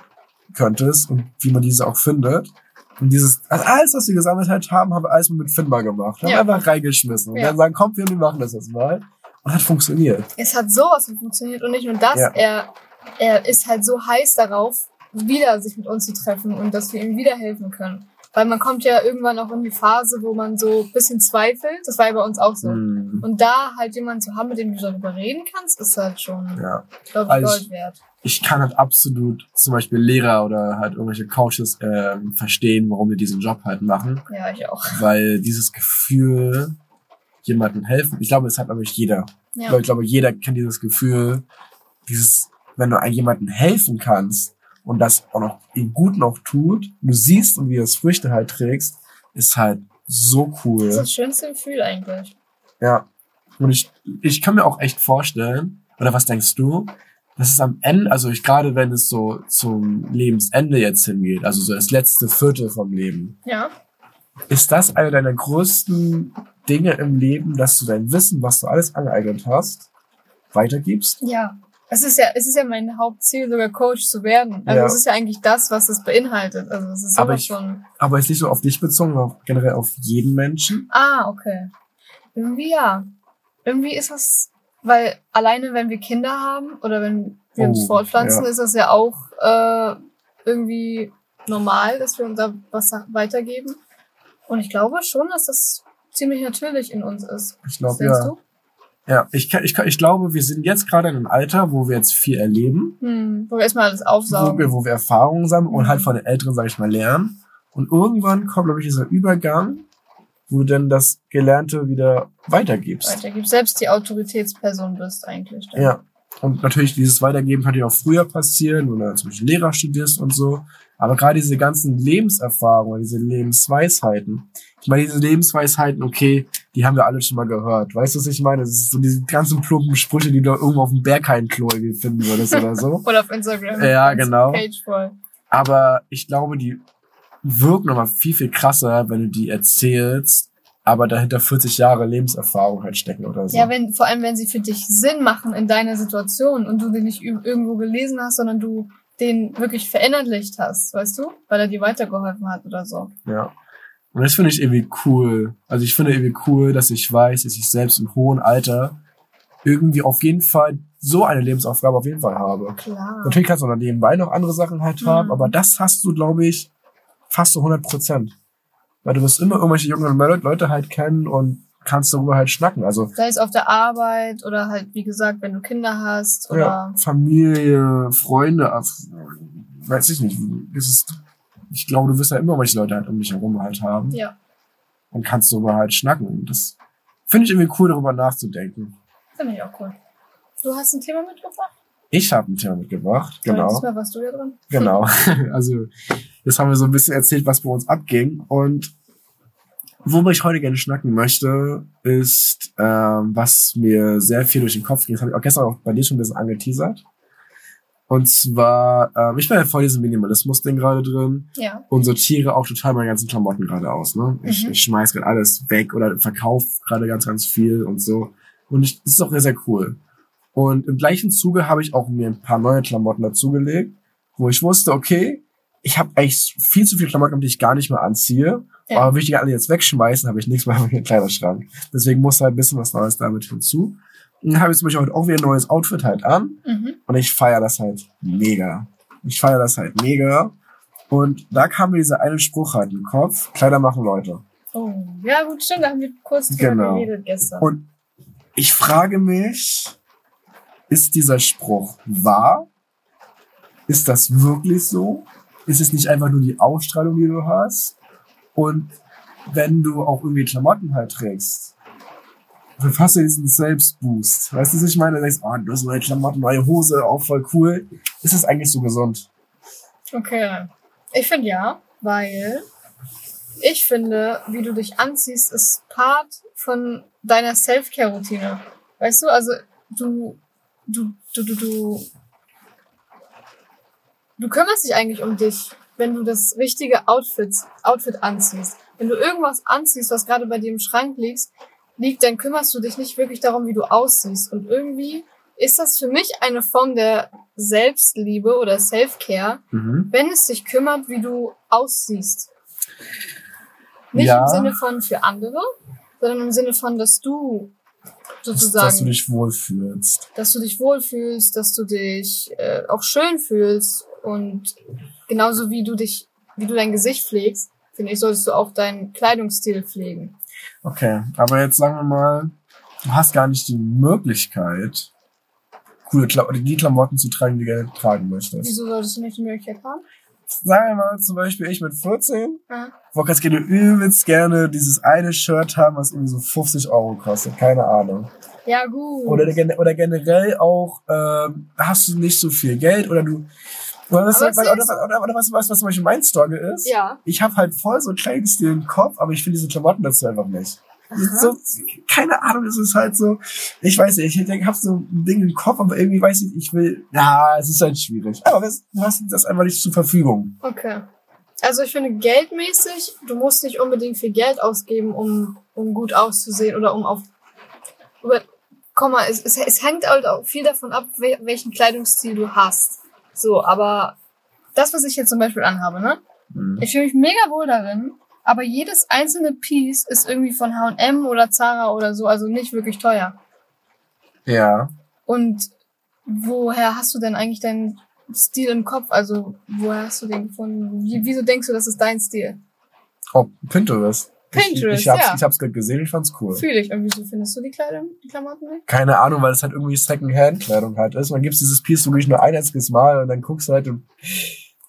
B: könntest und wie man diese auch findet. Und dieses, also alles, was wir gesammelt halt haben, haben wir alles mit Finn mal gemacht. Haben
A: Ja.
B: einfach reingeschmissen. Und
A: Ja.
B: dann sagen, komm, wir machen das jetzt mal. Und hat funktioniert.
A: Es hat sowas funktioniert und nicht nur das,
B: Ja.
A: er, er ist halt so heiß darauf, wieder sich mit uns zu treffen und dass wir ihm wieder helfen können. Weil man kommt ja irgendwann auch in die Phase, wo man so ein bisschen zweifelt. Das war ja bei uns auch so.
B: Hm.
A: Und da halt jemanden zu haben, mit dem du darüber reden kannst, ist halt schon,
B: Ja.
A: glaube ich,
B: Also
A: Gold wert.
B: Ich kann halt absolut zum Beispiel Lehrer oder halt irgendwelche Coaches ähm, verstehen, warum die diesen Job halt machen.
A: Ja, ich auch.
B: Weil dieses Gefühl, jemandem helfen, ich glaube, es hat nämlich jeder.
A: Ja.
B: Ich glaube, jeder kennt dieses Gefühl, dieses, wenn du jemandem helfen kannst und das auch noch ihm gut noch tut, du siehst und wie du das Früchte halt trägst, ist halt so
A: Das ist
B: cool.
A: das schönste Gefühl eigentlich.
B: Ja. Und ich, ich kann mir auch echt vorstellen, oder was denkst du, dass es am Ende, also ich gerade wenn es so zum Lebensende jetzt hingeht, also so das letzte Viertel vom Leben,
A: Ja.
B: ist das eine deiner größten Dinge im Leben, dass du dein Wissen, was du alles angeeignet hast, weitergibst?
A: Ja. Es ist ja, es ist ja mein Hauptziel, sogar Coach zu werden. Also
B: Ja.
A: es ist ja eigentlich das, was es beinhaltet. Also es ist
B: Aber ich-
A: von.
B: Aber ist nicht so auf dich bezogen, sondern auf- generell auf jeden Menschen.
A: Ah, okay. Irgendwie ja. Irgendwie ist das, weil alleine wenn wir Kinder haben oder wenn wir uns
B: Oh,
A: fortpflanzen,
B: ja.
A: ist das ja auch äh, irgendwie normal, dass wir uns da was weitergeben. Und ich glaube schon, dass das ziemlich natürlich in uns ist.
B: Ich glaube, ja.
A: du?
B: Ja, ich, ich, ich glaube, wir sind jetzt gerade in einem Alter, wo wir jetzt viel erleben,
A: Hm, wo wir erstmal alles
B: wo
A: aufsaugen.
B: wir, wo wir Erfahrungen sammeln und
A: Mhm.
B: halt von den Älteren, sage ich mal, lernen. Und irgendwann kommt, glaube ich, dieser Übergang, wo du dann das Gelernte wieder weitergibst.
A: weitergibst. Selbst die Autoritätsperson bist eigentlich. dann.
B: Ja. Und natürlich, dieses Weitergeben kann ja auch früher passieren, wenn du zum Beispiel Lehrer studierst und so. Aber gerade diese ganzen Lebenserfahrungen, diese Lebensweisheiten. Meine, diese Lebensweisheiten, okay, die haben wir alle schon mal gehört. Weißt du, was ich meine? Das ist so diese ganzen plumpen Sprüche, die du irgendwo auf dem Berghain-Klo irgendwie finden würdest oder so.
A: Oder auf Instagram.
B: Ja, genau. Aber ich glaube, die wirken nochmal viel, viel krasser, wenn du die erzählst, aber dahinter 40 Jahre Lebenserfahrung halt stecken oder so.
A: Ja, wenn, vor allem, wenn sie für dich Sinn machen in deiner Situation und du den nicht irgendwo gelesen hast, sondern du den wirklich verinnerlicht hast, weißt du? Weil er dir weitergeholfen hat oder so.
B: Ja. Und das finde ich irgendwie cool. Also ich finde irgendwie cool, dass ich weiß, dass ich selbst im hohen Alter irgendwie auf jeden Fall so eine Lebensaufgabe auf jeden Fall habe.
A: Klar.
B: Natürlich kannst du noch nebenbei noch andere Sachen halt haben,
A: Mhm.
B: aber das hast du, glaube ich, fast so 100 Prozent. Weil du wirst immer irgendwelche jungen Le- Leute halt kennen und kannst darüber halt schnacken. Also
A: Sei es auf der Arbeit oder halt, wie gesagt, wenn du Kinder hast oder
B: ja, Familie, Freunde, auf- weiß ich nicht. Ist, ich glaube, du wirst ja immer welche Leute halt um dich herum halt haben.
A: ja.
B: und kannst darüber halt schnacken. Und das finde ich irgendwie cool, darüber nachzudenken.
A: Finde ich auch cool. Du hast ein Thema mitgebracht?
B: Ich habe ein Thema mitgebracht, genau.
A: Diesmal warst du ja dran.
B: Genau. Also, jetzt haben wir so ein bisschen erzählt, was bei uns abging. Und worüber ich heute gerne schnacken möchte, ist, ähm, was mir sehr viel durch den Kopf ging. Das habe ich auch gestern auch bei dir schon ein bisschen angeteasert. Und zwar, ähm, ich bin ja voll diesem Minimalismus-Ding gerade drin
A: Ja.
B: und sortiere auch total meine ganzen Klamotten gerade aus. Ne? Ich,
A: Mhm.
B: ich schmeiß gerade alles weg oder verkaufe gerade ganz, ganz viel und so. Und ich, das ist auch sehr, sehr cool. Und im gleichen Zuge habe ich auch mir ein paar neue Klamotten dazugelegt, wo ich wusste, okay, ich habe eigentlich viel zu viele Klamotten, die ich gar nicht mehr anziehe.
A: Ja.
B: Aber will ich die alle jetzt wegschmeißen, habe ich nichts mehr im Kleiderschrank. Deswegen muss halt ein bisschen was Neues damit hinzu. Habe ich zum Beispiel heute auch wieder ein neues Outfit halt an.
A: Mhm.
B: Und ich feiere das halt mega. Ich feiere das halt mega. Und da kam mir dieser eine Spruch halt den Kopf. Kleider machen Leute.
A: Oh, ja gut, stimmt, da haben wir kurz drüber
B: Genau.
A: geredet gestern.
B: Und ich frage mich, ist dieser Spruch wahr? Ist das wirklich so? Ist es nicht einfach nur die Ausstrahlung, die du hast? Und wenn du auch irgendwie Klamotten halt trägst, verpasst du diesen Selbstboost. Weißt du, was ich meine? Du denkst, oh, du hast neue Klamotten, neue Hose, auch voll cool. Ist es eigentlich so gesund?
A: Okay. Ich finde ja, weil ich finde, wie du dich anziehst, ist Part von deiner Self-Care-Routine. Weißt du, also du, du, du, du, du, du kümmerst dich eigentlich um dich, wenn du das richtige Outfit, Outfit anziehst. Wenn du irgendwas anziehst, was gerade bei dir im Schrank liegt, liegt, dann kümmerst du dich nicht wirklich darum, wie du aussiehst. Und irgendwie ist das für mich eine Form der Selbstliebe oder Self-Care,
B: Mhm.
A: wenn es dich kümmert, wie du aussiehst. Nicht
B: Ja.
A: im Sinne von für andere, sondern im Sinne von, dass du sozusagen,
B: Dass du dich wohlfühlst.
A: dass du dich wohlfühlst, dass du dich äh, auch schön fühlst und genauso wie du dich, wie du dein Gesicht pflegst, finde ich, solltest du auch deinen Kleidungsstil pflegen.
B: Okay, aber jetzt sagen wir mal, du hast gar nicht die Möglichkeit, coole Kla die Klamotten zu tragen, die du gerne tragen möchtest.
A: Wieso solltest du nicht die Möglichkeit haben?
B: Sagen wir mal zum Beispiel ich mit 14,
A: Ja.
B: wollte ganz gerne übelst gerne dieses eine Shirt haben, was irgendwie so 50 Euro kostet, keine Ahnung.
A: Ja, gut.
B: Oder, oder generell auch, ähm, hast du nicht so viel Geld oder du, oder, was, oder,
A: es
B: oder,
A: ist-
B: oder, oder was, was, was zum Beispiel mein Struggle ist,
A: ja.
B: ich habe halt voll so einen Kleidungsstil im Kopf, aber ich finde diese Klamotten dazu einfach nicht. So, keine Ahnung, es ist halt so, ich weiß nicht, ich denke, hab so ein Ding im Kopf, aber irgendwie weiß ich, ich will, ja, es ist halt schwierig. Aber du hast das einfach nicht zur Verfügung.
A: Okay. Also ich finde geldmäßig, du musst nicht unbedingt viel Geld ausgeben, um, um gut auszusehen oder um auf. Aber, komm mal, es, es, es hängt halt auch viel davon ab, wel, welchen Kleidungsstil du hast. So, aber das, was ich jetzt zum Beispiel anhabe, ne?
B: Mhm.
A: Ich fühle mich mega wohl darin, aber jedes einzelne Piece ist irgendwie von H&M oder Zara oder so, also nicht wirklich teuer.
B: Ja.
A: Und woher hast du denn eigentlich deinen Stil im Kopf? Also, woher hast du den gefunden? Wie, wieso denkst du, das ist dein Stil?
B: Oh, Pinterest.
A: Pinterest,
B: ich, ich hab's,
A: ja.
B: Ich hab's gerade gesehen, ich fand's cool.
A: Fühle ich. Und wieso findest du die Kleidung, die Klamotten nicht?
B: Keine Ahnung, weil es halt irgendwie Second-Hand-Kleidung halt ist. Man gibt dieses Piece wirklich nur ein einziges Mal und dann guckst du halt und,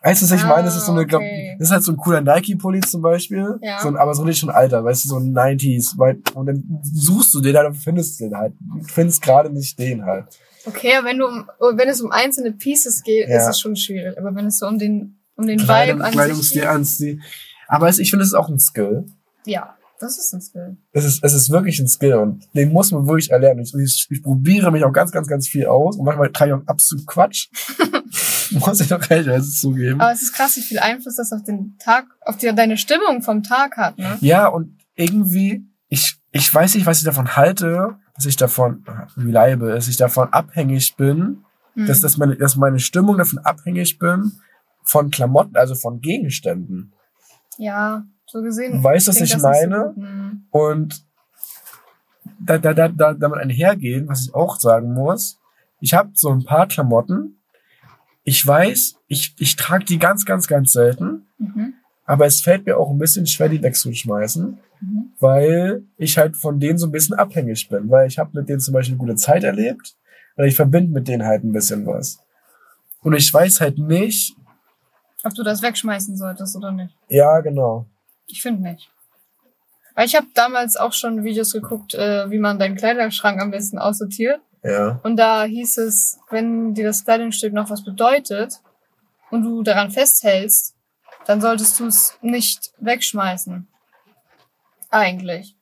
B: weißt du, was ich
A: Ah,
B: meine? Das ist so eine, glaub,
A: okay.
B: das ist halt so ein cooler Nike-Pulli zum Beispiel.
A: Ja.
B: So, ein- aber so nicht schon alter, weißt du, so ein 90s. Weil, und dann suchst du den halt und findest den halt. Findest gerade nicht den halt.
A: Okay, aber wenn du, um- wenn es um einzelne Pieces geht,
B: Ja.
A: ist es schon schwierig. Aber wenn es so um den, um den
B: Kleidung,
A: Vibe an
B: Kleidungsstil anziehen. Aber ich finde, es ist auch ein Skill.
A: Ja, das ist ein Skill.
B: Es ist, es ist wirklich ein Skill und den muss man wirklich erlernen. Ich, ich, ich probiere mich auch ganz, ganz, ganz viel aus und manchmal trage ich auch absolut Quatsch. muss ich doch ehrlicherweise zugeben.
A: Aber es ist krass, wie viel Einfluss das auf den Tag, auf die, deine Stimmung vom Tag hat, ne?
B: Ja, und irgendwie, ich, ich weiß nicht, was ich davon halte, dass ich davon, wie leibe, dass ich davon abhängig bin,
A: Hm.
B: dass, dass, meine, dass meine Stimmung davon abhängig bin von Klamotten, also von Gegenständen.
A: Ja, so gesehen.
B: Weißt du, was ich
A: so
B: meine?
A: Hm.
B: Und da, da, da, da, damit einhergehen, was ich auch sagen muss, ich habe so ein paar Klamotten. Ich weiß, ich, ich trage die ganz, ganz, ganz selten,
A: Mhm.
B: aber es fällt mir auch ein bisschen schwer, die wegzuschmeißen,
A: Mhm.
B: weil ich halt von denen so ein bisschen abhängig bin, weil ich habe mit denen zum Beispiel eine gute Zeit erlebt und ich verbinde mit denen halt ein bisschen was. Und ich weiß halt nicht,
A: Ob du das wegschmeißen solltest oder nicht.
B: ja, genau.
A: Ich finde nicht. Weil ich habe damals auch schon Videos geguckt, äh, wie man deinen Kleiderschrank am besten aussortiert.
B: Ja.
A: Und da hieß es, wenn dir das Kleidungsstück noch was bedeutet und du daran festhältst, dann solltest du es nicht wegschmeißen. Eigentlich.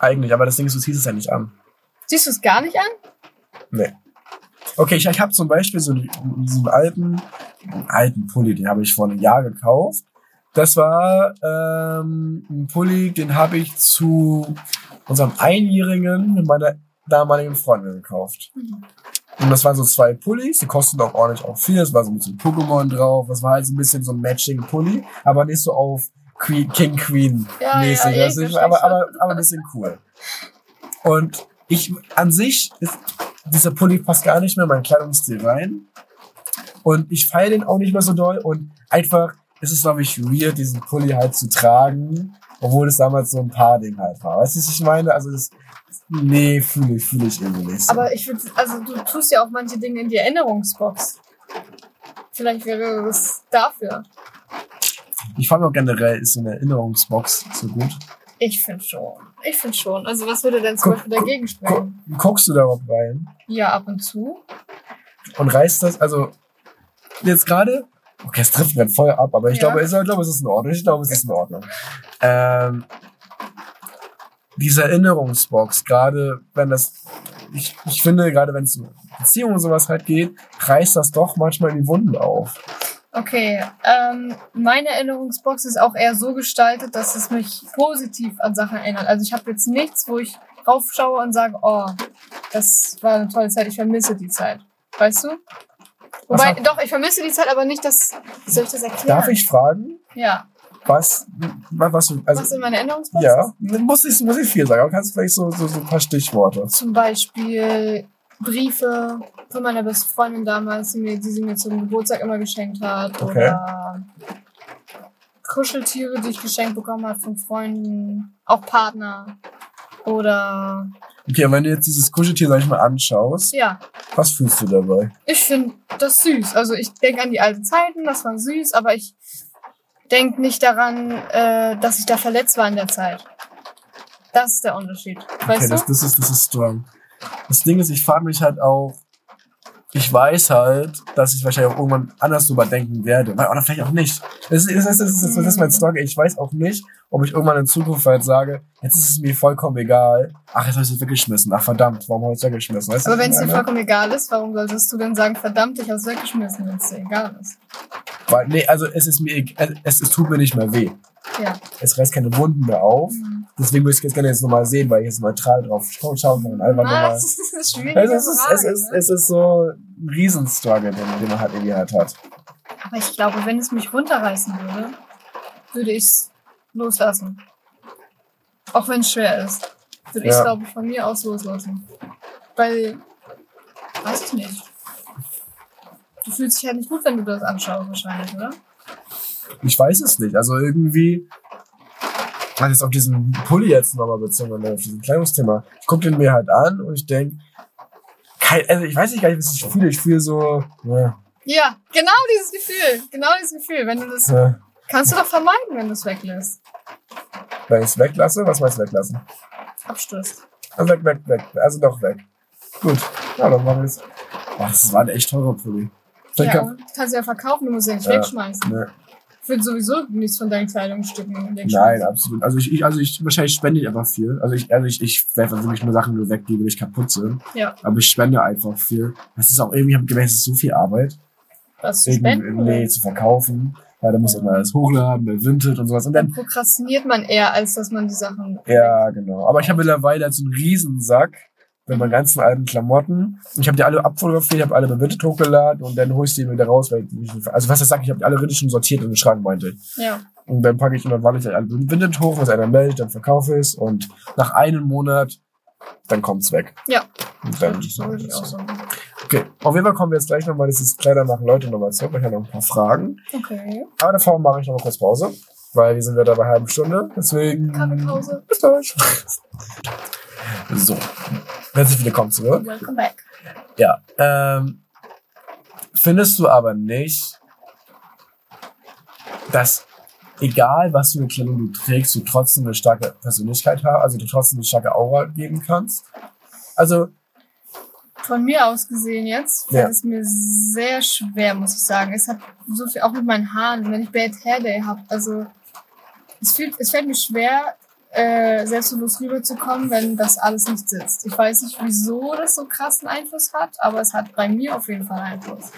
B: Eigentlich, aber das Ding ist, du ziehst es ja nicht an.
A: Siehst du es gar nicht an?
B: Nee. Okay, ich, ich habe zum Beispiel so, so einen alten, einen alten Pulli, den habe ich vor einem Jahr gekauft. Das war ähm, ein Pulli, den habe ich zu unserem Einjährigen mit meiner damaligen Freundin gekauft. Und das waren so zwei Pullis, die kosten auch ordentlich auch viel. Es war so ein bisschen Pokémon drauf. Das war halt so ein bisschen so ein Matching-Pulli, aber nicht so auf Queen, King Queen
A: Ja,
B: mäßig.
A: ja,
B: aber, aber, aber ein bisschen cool. Und ich, an sich ist, dieser Pulli passt gar nicht mehr in meinen Kleidungsstil rein. Und ich feiere den auch nicht mehr so doll. Und einfach, es ist, glaube ich, weird, diesen Pulli halt zu tragen, obwohl es damals so ein Paar-Ding halt war. Weißt du, was ich meine? Also das, nee, fühle ich, fühle ich irgendwie nicht so.
A: Aber ich würde, also du tust ja auch manche Dinge in die Erinnerungsbox. Vielleicht wäre es dafür.
B: ich fand auch generell, ist so eine Erinnerungsbox so gut.
A: Ich finde schon. Ich finde schon. Also was würde denn zum
B: Guck,
A: Beispiel
B: guck,
A: dagegen sprechen?
B: guckst du darauf rein
A: Ja, ab und zu.
B: und reißt das, also jetzt gerade, okay, es trifft mir voll ab, aber ich
A: Ja.
B: glaube, ich glaube, es ist in Ordnung. Ich glaube, es ist in Ordnung. Ähm, diese Erinnerungsbox, gerade wenn das, ich, ich finde, gerade wenn es um Beziehungen und sowas halt geht, reißt das doch manchmal die Wunden auf.
A: Okay, ähm, meine Erinnerungsbox ist auch eher so gestaltet, dass es mich positiv an Sachen erinnert. Also ich habe jetzt nichts, wo ich raufschaue und sage, oh, das war eine tolle Zeit, ich vermisse die Zeit. Weißt du? Wobei,
B: hat-
A: doch, ich vermisse die Zeit, aber nicht das. Wie soll ich das erklären?
B: Darf ich fragen,
A: Ja.
B: was, was, also,
A: Was in meiner Erinnerungsbox
B: ja, muss ich, muss ich viel sagen, aber kannst du vielleicht so, so, so ein paar Stichworte.
A: Zum Beispiel Briefe von meiner besten Freundin damals, die, mir, die sie mir zum Geburtstag immer geschenkt hat.
B: Okay.
A: Oder Kuscheltiere, die ich geschenkt bekommen habe von Freunden, auch Partner. Oder
B: Okay, und wenn du jetzt dieses Kuscheltier, sag ich mal, anschaust,
A: ja,
B: was fühlst du dabei?
A: ich finde das süß. Also ich denke an die alten Zeiten, das war süß, aber ich denke nicht daran, äh, dass ich da verletzt war in der Zeit. Das ist der Unterschied. Weißt
B: Okay,
A: du?
B: das, das, ist, das ist strong. Das Ding ist, ich frage mich halt auch, ich weiß halt, dass ich wahrscheinlich auch irgendwann anders drüber denken werde. Oder vielleicht auch nicht. Das ist, das ist, das ist, das ist mein Struggle. Ich weiß auch nicht, ob ich irgendwann in Zukunft halt sage, jetzt ist es mir vollkommen egal. Ach, jetzt habe ich es weggeschmissen. Ach, verdammt, warum habe ich es weggeschmissen? Weißt
A: Aber wenn es dir vollkommen egal ist, warum solltest du dann sagen, verdammt, ich hab's weggeschmissen, wenn es dir egal ist?
B: Weil, nee, also es ist mir, eg- es, es tut mir nicht mehr weh.
A: Ja.
B: Es reißt keine Wunden mehr auf.
A: Mhm.
B: Deswegen würde ich jetzt gerne jetzt nochmal sehen, weil ich jetzt neutral drauf schauen kann und einfach nochmal.
A: Das ist eine schwierige
B: Also es, ist,
A: Frage,
B: es, ist,
A: ne?
B: es ist so ein Riesenstruggle, den, den man halt irgendwie halt hat.
A: Aber ich glaube, wenn es mich runterreißen würde, würde ich es loslassen. Auch wenn es schwer ist. Würde ich es,
B: Ja.
A: glaube ich, von mir aus loslassen. Weil, weiß ich nicht. Du fühlst dich halt nicht gut, wenn du das anschaust, wahrscheinlich, oder?
B: Ich weiß es nicht. Also irgendwie, also jetzt auf diesen Pulli jetzt nochmal bezogen, auf diesen Kleidungsthema. Ich gucke den mir halt an und ich denke, also ich weiß nicht gar nicht, was ich fühle. Ich fühle so, ja,
A: Ja, genau dieses Gefühl. Genau dieses Gefühl. Wenn du das,
B: ja.
A: kannst du doch vermeiden, wenn du es weglässt.
B: wenn ich es weglasse, was meinst du weglassen?
A: Abstößt.
B: Also weg, weg, weg. Also doch weg. Gut. Ja, dann machen wir es. Ach, das war ein echt teurer Pulli. Vielleicht
A: Ja,
B: kann-
A: kannst du ja verkaufen, du musst ja nicht
B: Ja.
A: wegschmeißen.
B: ne.
A: Ich würde sowieso nichts von deinen Kleidungsstücken.
B: Nein, absolut. Also ich, ich, also ich, wahrscheinlich spende ich einfach viel. Also ich, also ich, ich werfe wirklich nur Sachen nur weg, die wirklich kaputt sind.
A: Ja,
B: Aber ich spende einfach viel. Das ist auch irgendwie, habe ich gemerkt, es ist so viel Arbeit,
A: was zu spenden.
B: nee, zu verkaufen. Weil da muss man alles hochladen, bei Vinted und sowas. Und
A: Dann
B: dann,
A: prokrastiniert man eher, als dass man die Sachen.
B: ja, genau. Aber ich habe mittlerweile so einen Riesensack mit meinen ganzen alten Klamotten. Und ich habe die alle abfotografiert, habe alle Vinted hochgeladen und dann hole ich die wieder raus. Weil ich, also was ich sage, ich habe die alle richtig schon sortiert in den Schrank, meinte ich.
A: Ja.
B: Und dann packe ich immer, wann ich alle Vinted hoch, was einer meldet, dann verkaufe ich es. Und nach einem Monat, dann kommt's weg.
A: Ja.
B: Und dann,
A: So würde ich auch sagen.
B: okay, auf jeden Fall kommen wir jetzt gleich nochmal, das ist Kleider machen Leute nochmal zurück. Ich habe noch ein paar Fragen.
A: Okay.
B: Aber davor mache ich noch mal kurz Pause, weil wir sind wieder bei einer halben Stunde. Deswegen.
A: Kaffeepause.
B: Bis gleich. So. Herzlich willkommen zurück.
A: Welcome back.
B: Ja. Ähm, findest du aber nicht, dass egal was für eine Kleidung du trägst, du trotzdem eine starke Persönlichkeit hast, also du trotzdem eine starke Aura geben kannst? Also,
A: Von mir aus gesehen jetzt
B: Ja.
A: fällt es mir sehr schwer, muss ich sagen. Es hat so viel, auch mit meinen Haaren, wenn ich Bad Hair Day habe. Also, es, fühlt, es fällt mir schwer, äh, selbstbewusst rüberzukommen, wenn das alles nicht sitzt. Ich weiß nicht, wieso das so krassen Einfluss hat, aber es hat bei mir auf jeden Fall Einfluss.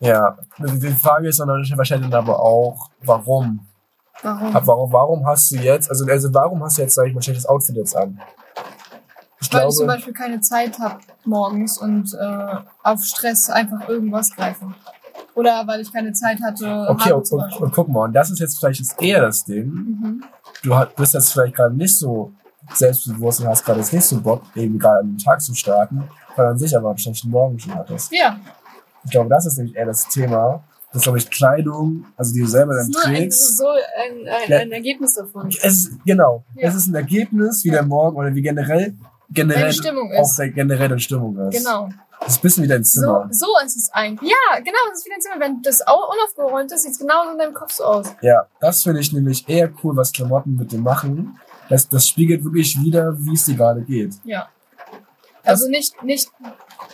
B: ja, die Frage ist dann wahrscheinlich aber auch, warum?
A: Warum?
B: Warum, warum hast du jetzt, also, also warum hast du jetzt, sag ich mal, schlechtes Outfit jetzt an? Ich
A: Weil
B: glaube,
A: ich zum Beispiel keine Zeit habe morgens und äh, auf Stress einfach irgendwas greife. Oder weil ich keine Zeit hatte.
B: okay, und, und, und guck mal, und das ist jetzt vielleicht eher das Ding.
A: Mhm.
B: Du bist jetzt vielleicht gerade nicht so selbstbewusst und hast gerade jetzt nicht so Bock, eben gerade an den Tag zu starten, weil an sich aber einen schlechten Morgen schon hattest.
A: Ja,
B: Ich glaube, das ist nämlich eher das Thema, dass, glaube ich, Kleidung, also die du selber
A: das
B: dann
A: ist ein, das
B: trägst,
A: ist so ein, ein,
B: Ja.
A: ein Ergebnis davon.
B: es ist, genau,
A: Ja.
B: es ist ein Ergebnis, wie der Morgen oder wie generell, generell
A: Deine Stimmung
B: auch der generell deine Stimmung ist.
A: Genau.
B: Das ist ein bisschen wie dein
A: So,
B: Zimmer.
A: so ist es eigentlich. Ja, genau, das ist wie dein Zimmer. Wenn das auch unaufgeräumt ist, sieht es genauso in deinem Kopf so aus.
B: Ja, das finde ich nämlich eher cool, was Klamotten mit dir machen. Das, das spiegelt wirklich wieder, wie es dir gerade geht.
A: Ja. Also nicht, nicht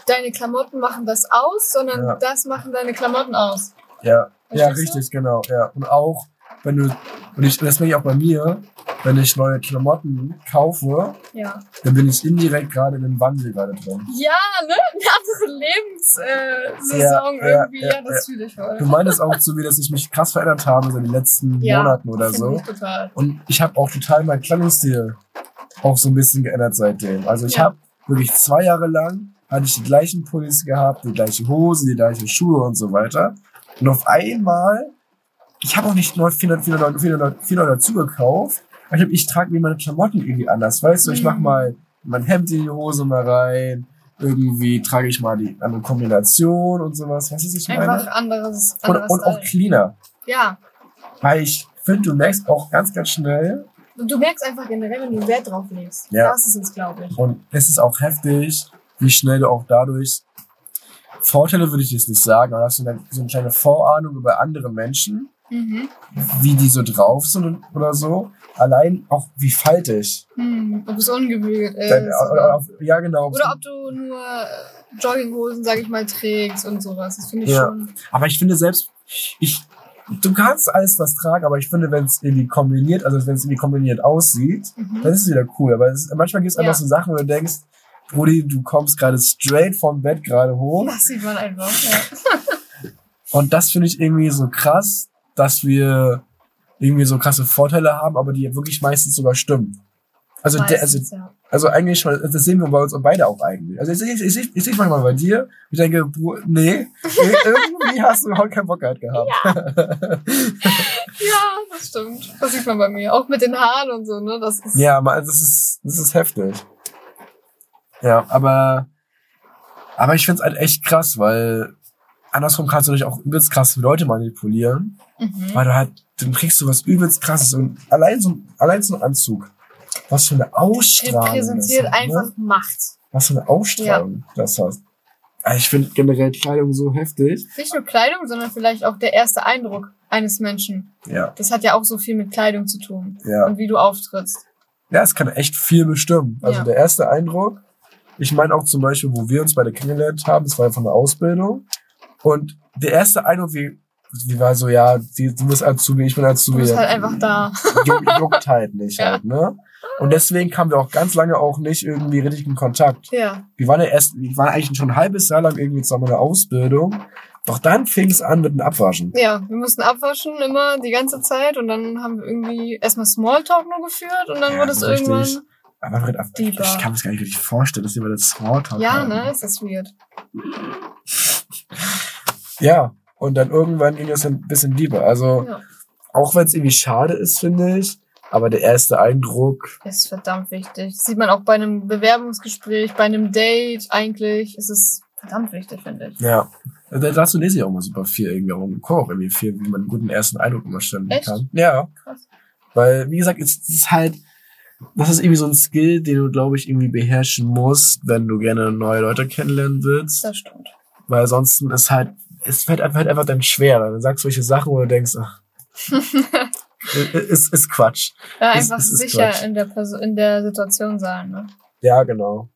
A: deine Klamotten machen das aus, sondern
B: Ja.
A: das machen deine Klamotten aus.
B: Ja, ja,
A: du?
B: richtig, genau, ja. Und auch, wenn du, und ich, das merke ich auch bei mir, wenn ich neue Klamotten kaufe,
A: Ja.
B: dann bin ich indirekt gerade in einem Wandel gerade drin.
A: Ja, ne? Eine andere Lebenssaison Saison
B: Ja,
A: irgendwie.
B: ja,
A: Ja, das fühle ich voll.
B: Du meintest auch zu mir, dass ich mich krass verändert habe so in den letzten Monaten oder so.
A: ich total.
B: Und ich habe auch total meinen Kleidungsstil auch so ein bisschen geändert seitdem. Also ich habe wirklich zwei Jahre lang hatte ich die gleichen Pullis gehabt, die gleiche Hose, die gleichen Schuhe und so weiter. Und auf einmal, ich habe auch nicht neu 400, 400, 400, 400 dazu gekauft, ich, ich trage mir meine Klamotten irgendwie anders. Weißt du, ich mach
A: Mhm.
B: mal mein Hemd in die Hose mal rein, irgendwie trage ich mal die andere Kombination und sowas. Weißt du, was ich meine?
A: Einfach anderes,
B: Und,
A: anderes
B: und auch
A: Style.
B: cleaner.
A: Ja.
B: Weil ich finde, du merkst auch ganz, ganz schnell,
A: Und du merkst einfach generell, wenn du Wert drauf legst.
B: Ja.
A: Das ist es, glaube ich.
B: Und es ist auch heftig, wie schnell du auch dadurch Vorteile würde ich jetzt nicht sagen, aber hast du eine, so eine kleine Vorahnung über andere Menschen,
A: Mhm.
B: wie die so drauf sind oder so. Allein auch wie faltig.
A: Hm, ob es ungebügelt ist.
B: Dein,
A: oder,
B: auf, ja, genau.
A: oder ob du nur äh, Jogginghosen, sag ich mal, trägst und sowas. Das finde ich
B: Ja.
A: schon.
B: aber ich finde selbst, ich, du kannst alles was tragen, aber ich finde, wenn es irgendwie kombiniert, also wenn es irgendwie kombiniert aussieht,
A: Mhm.
B: dann ist es wieder cool. Aber es, manchmal gibt es einfach
A: Ja.
B: so Sachen, wo du denkst, Brudi, du kommst gerade straight vom Bett gerade hoch.
A: Das sieht man einfach. Ja.
B: Und das finde ich irgendwie so krass, dass wir irgendwie so krasse Vorteile haben, aber die wirklich meistens sogar stimmen. Also, der, also,
A: Meistens, ja.
B: also eigentlich schon, das sehen wir bei uns beide auch eigentlich. Also ich sehe ich, sehe- ich sehe manchmal bei dir, ich denke, nee, irgendwie hast du überhaupt keinen Bock gehabt. gehabt.
A: ja, das stimmt. Das sieht man bei mir. Auch mit den Haaren und so, ne? Das ist.
B: Ja, man, das ist, das ist heftig. Ja, aber, aber ich find's halt echt krass, weil andersrum kannst du dich auch übelst krass Leute manipulieren.
A: Mhm.
B: Weil du halt, dann kriegst du was übelst krasses und allein so, allein so ein Anzug. Was für eine Ausstrahlung.
A: Repräsentiert
B: das hat,
A: einfach
B: Ne?
A: Macht.
B: Was für eine Ausstrahlung das hat. Also ich finde generell Kleidung so heftig.
A: Nicht nur Kleidung, sondern vielleicht auch der erste Eindruck eines Menschen.
B: Ja,
A: Das hat ja auch so viel mit Kleidung zu tun.
B: ja.
A: Und wie du auftrittst.
B: Ja, es kann echt viel bestimmen. Also
A: Ja.
B: der erste Eindruck, ich meine auch zum Beispiel, wo wir uns beide kennengelernt haben, das war ja von der Ausbildung. Und der erste Eindruck, wie, wie war so, ja, die, du bist Azubi, ich bin
A: Du
B: Azubi.
A: bist halt einfach da.
B: Juck, juckt halt nicht
A: Ja.
B: halt, ne? Und deswegen kamen wir auch ganz lange auch nicht irgendwie richtig in Kontakt.
A: Ja.
B: Wir waren ja erst, wir waren eigentlich schon ein halbes Jahr lang irgendwie zusammen in der Ausbildung. Doch dann fing es an mit dem Abwaschen.
A: Ja, wir mussten abwaschen immer die ganze Zeit und dann haben wir irgendwie erstmal Smalltalk nur geführt und dann
B: Ja,
A: wurde es
B: richtig.
A: irgendwann.
B: Aber ab- ich kann mir das gar nicht richtig vorstellen, dass wir das Smalltalk
A: Ja,
B: haben.
A: ne? Ist das weird.
B: Ja, und dann irgendwann ging es ein bisschen deeper. Also,
A: Ja.
B: auch wenn es irgendwie schade ist, finde ich, aber der erste Eindruck,
A: Ist verdammt wichtig. Das sieht man auch bei einem Bewerbungsgespräch, bei einem Date eigentlich. Ist es verdammt wichtig, finde ich.
B: ja. Da- Dazu lese ich auch mal super viel irgendwie rum. Auch irgendwie viel, wie man einen guten ersten Eindruck immer stellen kann. Ja.
A: Krass.
B: Weil, wie gesagt, es ist halt, das ist irgendwie so ein Skill, den du, glaube ich, irgendwie beherrschen musst, wenn du gerne neue Leute kennenlernen willst.
A: Das stimmt.
B: Weil sonst ist halt, es fällt einfach, halt einfach dann schwer. Sagst du solche Sachen, wo du denkst, ach, ist, ist Quatsch.
A: Ja, einfach
B: ist- ist
A: sicher
B: Quatsch.
A: in der, Person, in der Situation sein. Ne?
B: Ja, genau.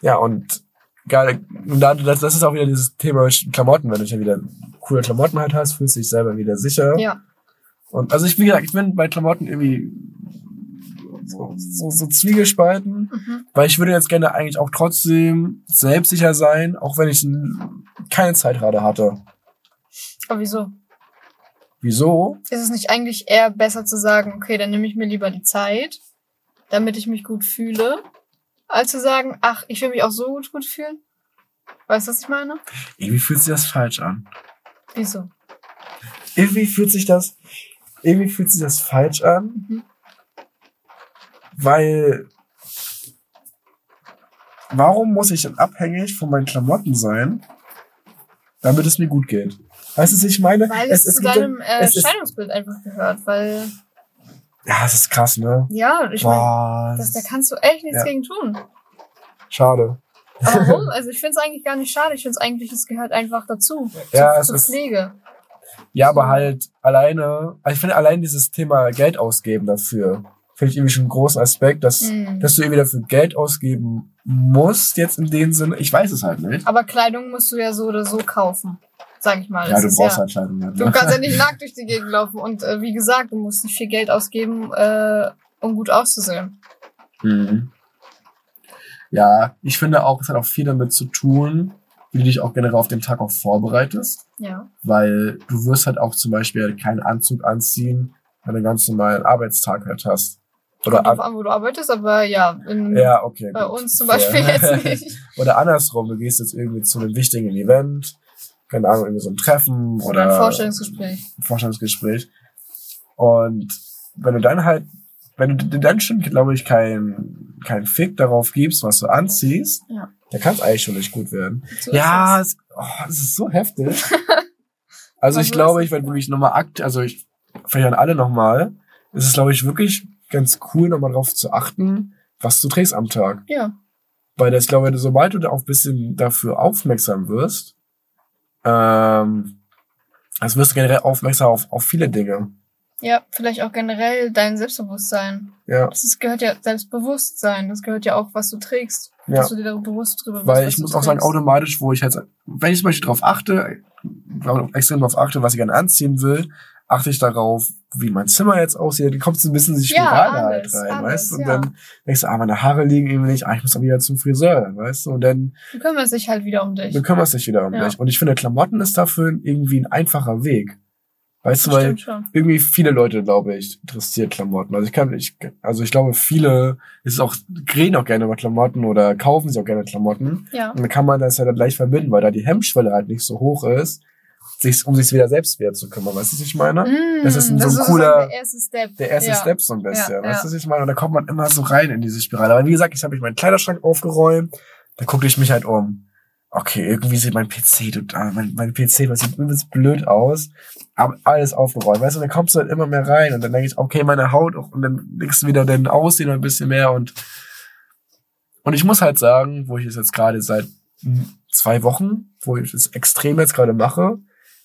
B: Ja, und geil, und da, das, das ist auch wieder dieses Thema mit Klamotten, wenn du ja wieder coole Klamotten halt hast, fühlst du dich selber wieder sicher.
A: Ja.
B: Und also ich, wie gesagt, ich bin bei Klamotten irgendwie so, so, so zwiegespalten,
A: Mhm.
B: weil ich würde jetzt gerne eigentlich auch trotzdem selbstsicher sein, auch wenn ich n- keine Zeit gerade hatte.
A: Aber wieso?
B: Wieso?
A: Ist es nicht eigentlich eher besser zu sagen, okay, dann nehme ich mir lieber die Zeit, damit ich mich gut fühle, als zu sagen, ach, ich will mich auch so gut, gut fühlen. Weißt du, was ich meine?
B: Irgendwie fühlt sich das falsch an.
A: Wieso?
B: Irgendwie fühlt sich das, irgendwie fühlt sich das falsch an,
A: Mhm.
B: weil warum muss ich denn abhängig von meinen Klamotten sein, damit es mir gut geht? Weißt du, was ich meine?
A: Weil es, zu
B: gibt
A: deinem äh,
B: es ist,
A: Erscheinungsbild einfach gehört, weil,
B: ja, es ist krass, ne?
A: ja, ich meine, das, da
B: das ist
A: kannst du echt nichts
B: Ja.
A: gegen tun.
B: schade.
A: Aber warum? Also ich finde es eigentlich gar nicht schade. Ich finde es eigentlich, es gehört einfach dazu.
B: Ja,
A: zur,
B: es
A: zur
B: ist-
A: Pflege.
B: Ja, aber halt alleine, also ich finde allein dieses Thema Geld ausgeben dafür, finde ich irgendwie schon einen großen Aspekt, dass,
A: Mhm.
B: dass du irgendwie dafür Geld ausgeben musst, jetzt in dem Sinne. Ich weiß es halt nicht.
A: Aber Kleidung musst du ja so oder so kaufen, sag ich mal.
B: Ja,
A: Das
B: du brauchst
A: ja,
B: halt Kleidung. halt,
A: Du kannst ja nicht nackt durch die Gegend laufen. Und äh, wie gesagt, du musst nicht viel Geld ausgeben, äh, um gut auszusehen.
B: Mhm. Ja, ich finde auch, es hat auch viel damit zu tun, wie du dich auch generell auf den Tag auch vorbereitest.
A: Ja.
B: Weil du wirst halt auch zum Beispiel keinen Anzug anziehen, wenn du einen ganz normalen Arbeitstag halt hast. Oder
A: Kommt drauf
B: an,
A: wo du arbeitest, aber ja, in,
B: ja, okay.
A: bei
B: gut.
A: uns zum Beispiel
B: Fair.
A: jetzt nicht.
B: Oder andersrum, du gehst jetzt irgendwie zu einem wichtigen Event, keine Ahnung, irgendwie so ein Treffen oder,
A: Oder ein Vorstellungsgespräch.
B: ein Vorstellungsgespräch. Und wenn du dann halt, wenn du dir dann schon, glaube ich, kein, kein Fick darauf gibst, was du anziehst,
A: Ja.
B: dann kann es eigentlich schon nicht gut werden.
A: So
B: ja,
A: es.
B: oh, es ist so heftig. also ich glaube, ich werde wirklich nochmal akt, also ich, vielleicht an alle nochmal, es ist, glaube ich, wirklich ganz cool, nochmal drauf zu achten, was du trägst am Tag.
A: Ja.
B: Weil das, glaube ich, sobald du da auch ein bisschen dafür aufmerksam wirst, ähm, also wirst du generell aufmerksam auf, auf viele Dinge.
A: Ja, vielleicht auch generell dein Selbstbewusstsein.
B: Ja,
A: Das ist, gehört ja Selbstbewusstsein. Das gehört ja auch, was du trägst.
B: ja.
A: Dass du dir darüber bewusst drüber bist.
B: Weil ich muss auch sagen,
A: trägst.
B: automatisch, wo ich halt, wenn ich zum Beispiel darauf achte, extrem darauf achte, was ich gerne anziehen will, achte ich darauf, wie mein Zimmer jetzt aussieht. Dann kommt so ein bisschen die
A: Ja,
B: Spirale
A: alles,
B: halt rein,
A: alles,
B: weißt du? Und
A: ja.
B: dann denkst du, ah, meine Haare liegen irgendwie nicht, ah, ich muss aber wieder zum Friseur, weißt du? Und dann
A: Du kümmerst dich halt wieder um dich.
B: Du kümmerst dich wieder um
A: Ja.
B: dich. Und ich finde, Klamotten ist dafür irgendwie ein einfacher Weg. Weißt du,
A: Das
B: weil
A: stimmt schon.
B: irgendwie viele Leute, glaube ich, interessiert Klamotten. Also ich kann, ich, also ich glaube, viele, es ist auch, reden auch gerne über Klamotten oder kaufen sich auch gerne Klamotten.
A: Ja.
B: Und dann kann man das ja dann gleich verbinden, weil da die Hemmschwelle halt nicht so hoch ist, sich, um sich wieder selbst wieder zu kümmern. Weißt du, was ich meine?
A: Mm,
B: Das ist ein so ein cooler-
A: Der erste Step.
B: Der erste
A: ja.
B: Step so ein bisschen.
A: Ja,
B: weißt du, was ich meine? Und da kommt man immer so rein in diese Spirale. Aber wie gesagt, ich habe meinen Kleiderschrank aufgeräumt, da gucke ich mich halt um. Okay, irgendwie sieht mein PC total, mein, mein PC, das sieht übelst blöd aus, aber alles aufgeräumt, weißt du, und dann kommst du halt immer mehr rein und dann denke ich, okay, meine Haut, auch- und dann denkst du wieder dein Aussehen ein bisschen mehr und, und ich muss halt sagen, wo ich es jetzt gerade seit zwei Wochen, wo ich es extrem jetzt gerade mache,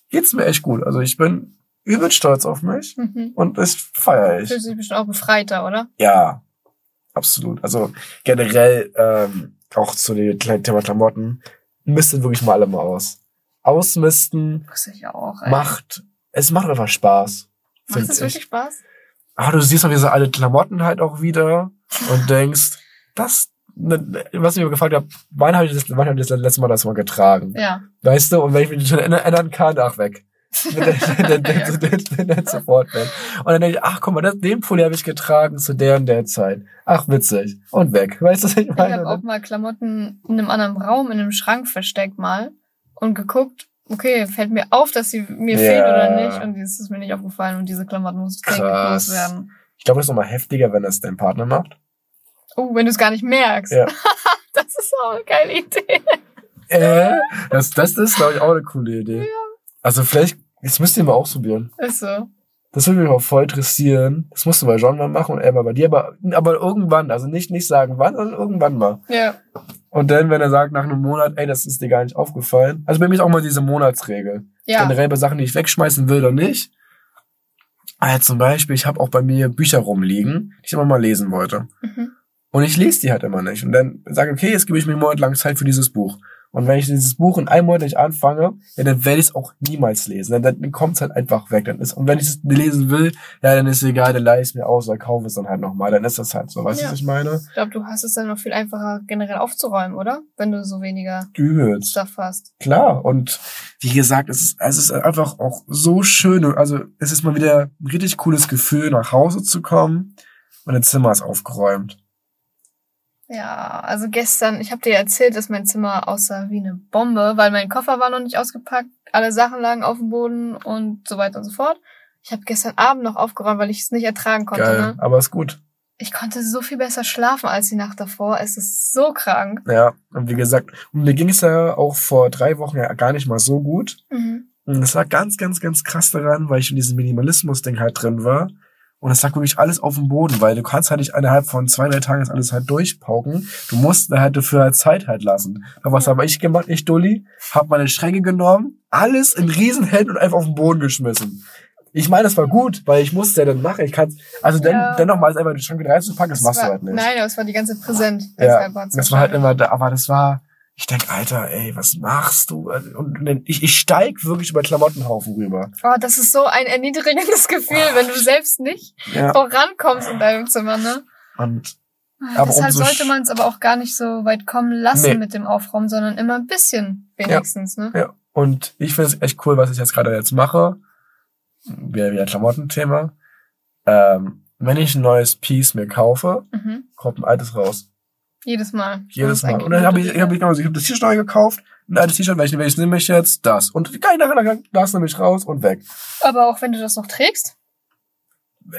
B: geht's mir echt gut. Also ich bin übel stolz auf mich
A: Mhm.
B: und das feiere ich.
A: Fühlst du dich bestimmt auch befreiter, oder?
B: Ja, absolut. Also generell ähm, auch zu dem Kle- Thema Klamotten, mistet wirklich mal alle mal aus. Ausmisten
A: auch. Ey.
B: macht, es macht einfach Spaß.
A: Macht
B: ich.
A: wirklich Spaß?
B: Aber du siehst auch diese alte Klamotten halt auch wieder und denkst, das, was ich mir gefragt habe, wann habe ich das, wann habe ich das letzte Mal das mal getragen?
A: Ja.
B: Weißt du, und wenn ich mich schon erinnern kann, ach weg. dann, sofort weg. Und dann denke ich, ach guck mal, das, den Pulli habe ich getragen zu der und der Zeit. Ach, witzig. Und weg. Weißt du, was ich
A: Ich
B: meine?
A: habe auch mal Klamotten in einem anderen Raum, in einem Schrank versteckt mal und geguckt, okay, fällt mir auf, dass sie mir
B: Ja.
A: fehlt oder nicht. Und es ist mir nicht aufgefallen und diese Klamotten muss ich loswerden.
B: Ich glaube, das ist nochmal heftiger, wenn das dein Partner macht.
A: Oh, wenn du es gar nicht merkst.
B: Ja.
A: das ist auch eine geile Idee.
B: Äh, das, das ist, glaube ich, auch eine coole Idee. Also vielleicht, jetzt müsst ihr mal ausprobieren.
A: Ist so.
B: Das würde mich auch voll interessieren. Das musst du bei John mal machen und mal bei dir, aber, aber irgendwann, also nicht, nicht sagen wann, sondern irgendwann mal.
A: Ja.
B: Und dann, wenn er sagt nach einem Monat, ey, das ist dir gar nicht aufgefallen. Also bei mir ist auch mal diese Monatsregel.
A: Ja.
B: Generell bei Sachen, die ich wegschmeißen will oder nicht. Also zum Beispiel, ich habe auch bei mir Bücher rumliegen, die ich immer mal lesen wollte.
A: Mhm.
B: Und ich lese die halt immer nicht. Und dann sage ich, okay, jetzt gebe ich mir einen Monat lang Zeit für dieses Buch. Und wenn ich dieses Buch in einem Monat nicht anfange, ja, dann werde ich es auch niemals lesen. Dann, dann kommt es halt einfach weg. Dann ist, und wenn ich es lesen will, ja, dann ist es egal, dann leih ich es mir aus oder kaufe es dann halt nochmal. Dann ist das halt so. Weißt du,
A: Ja.
B: was ich meine?
A: Ich glaube, du hast es dann noch viel einfacher generell aufzuräumen, oder? Wenn du so weniger
B: Übelst.
A: Stuff hast.
B: Klar. Und wie gesagt, es ist, es ist einfach auch so schön. Also es ist mal wieder ein richtig cooles Gefühl, nach Hause zu kommen und dein Zimmer ist aufgeräumt.
A: Ja, also gestern, ich habe dir erzählt, dass mein Zimmer aussah wie eine Bombe, weil mein Koffer war noch nicht ausgepackt, alle Sachen lagen auf dem Boden und so weiter und so fort. Ich habe gestern Abend noch aufgeräumt, weil ich es nicht ertragen konnte.
B: Geil,
A: Ne?
B: aber ist gut.
A: Ich konnte so viel besser schlafen als die Nacht davor. Es ist so krank.
B: Ja, und wie gesagt, mir ging es ja auch vor drei Wochen ja gar nicht mal so gut.
A: Mhm.
B: Und das lag ganz, ganz, ganz krass daran, weil ich in diesem Minimalismus-Ding halt drin war. Und es lag wirklich alles auf dem Boden, weil du kannst halt nicht innerhalb von zwei, drei Tagen das alles halt durchpauken. Du musst da halt dafür halt Zeit halt lassen. Aber was habe ich gemacht, ich Dulli? Hab meine Schränke genommen, alles in Riesenhänden und einfach auf den Boden geschmissen. Ich meine, das war gut, weil ich musste ja dann machen. Ich kann, also den,
A: Ja.
B: dennoch mal einfach die Schränke reinzupacken, das,
A: Es
B: machst
A: war,
B: du halt nicht.
A: Nein, es war die ganze Präsent.
B: Ja, das war halt immer da, aber das war, ich denk, Alter, ey, was machst du? Und ich, ich steig wirklich über Klamottenhaufen rüber.
A: Oh, das ist so ein erniedrigendes Gefühl, wenn du selbst nicht
B: Ja.
A: vorankommst in deinem Zimmer, ne?
B: Und Aber
A: Deshalb sollte man es aber auch gar nicht so weit kommen lassen
B: Nee.
A: mit dem Aufräumen, sondern immer ein bisschen wenigstens, ne?
B: Ja, und ich finde es echt cool, was ich jetzt gerade jetzt mache. Wieder wieder Klamottenthema. Ähm, wenn ich ein neues Piece mir kaufe,
A: Mhm.
B: kommt ein altes raus.
A: Jedes Mal.
B: Jedes
A: Das
B: Mal. Und dann habe ich,
A: gute
B: ich habe ich, hab das T-Shirt neu gekauft, ein altes T-Shirt, welches, welches nehme ich jetzt? Das. Und geil, nachher, das nehme ich raus und weg.
A: Aber auch wenn du das noch trägst?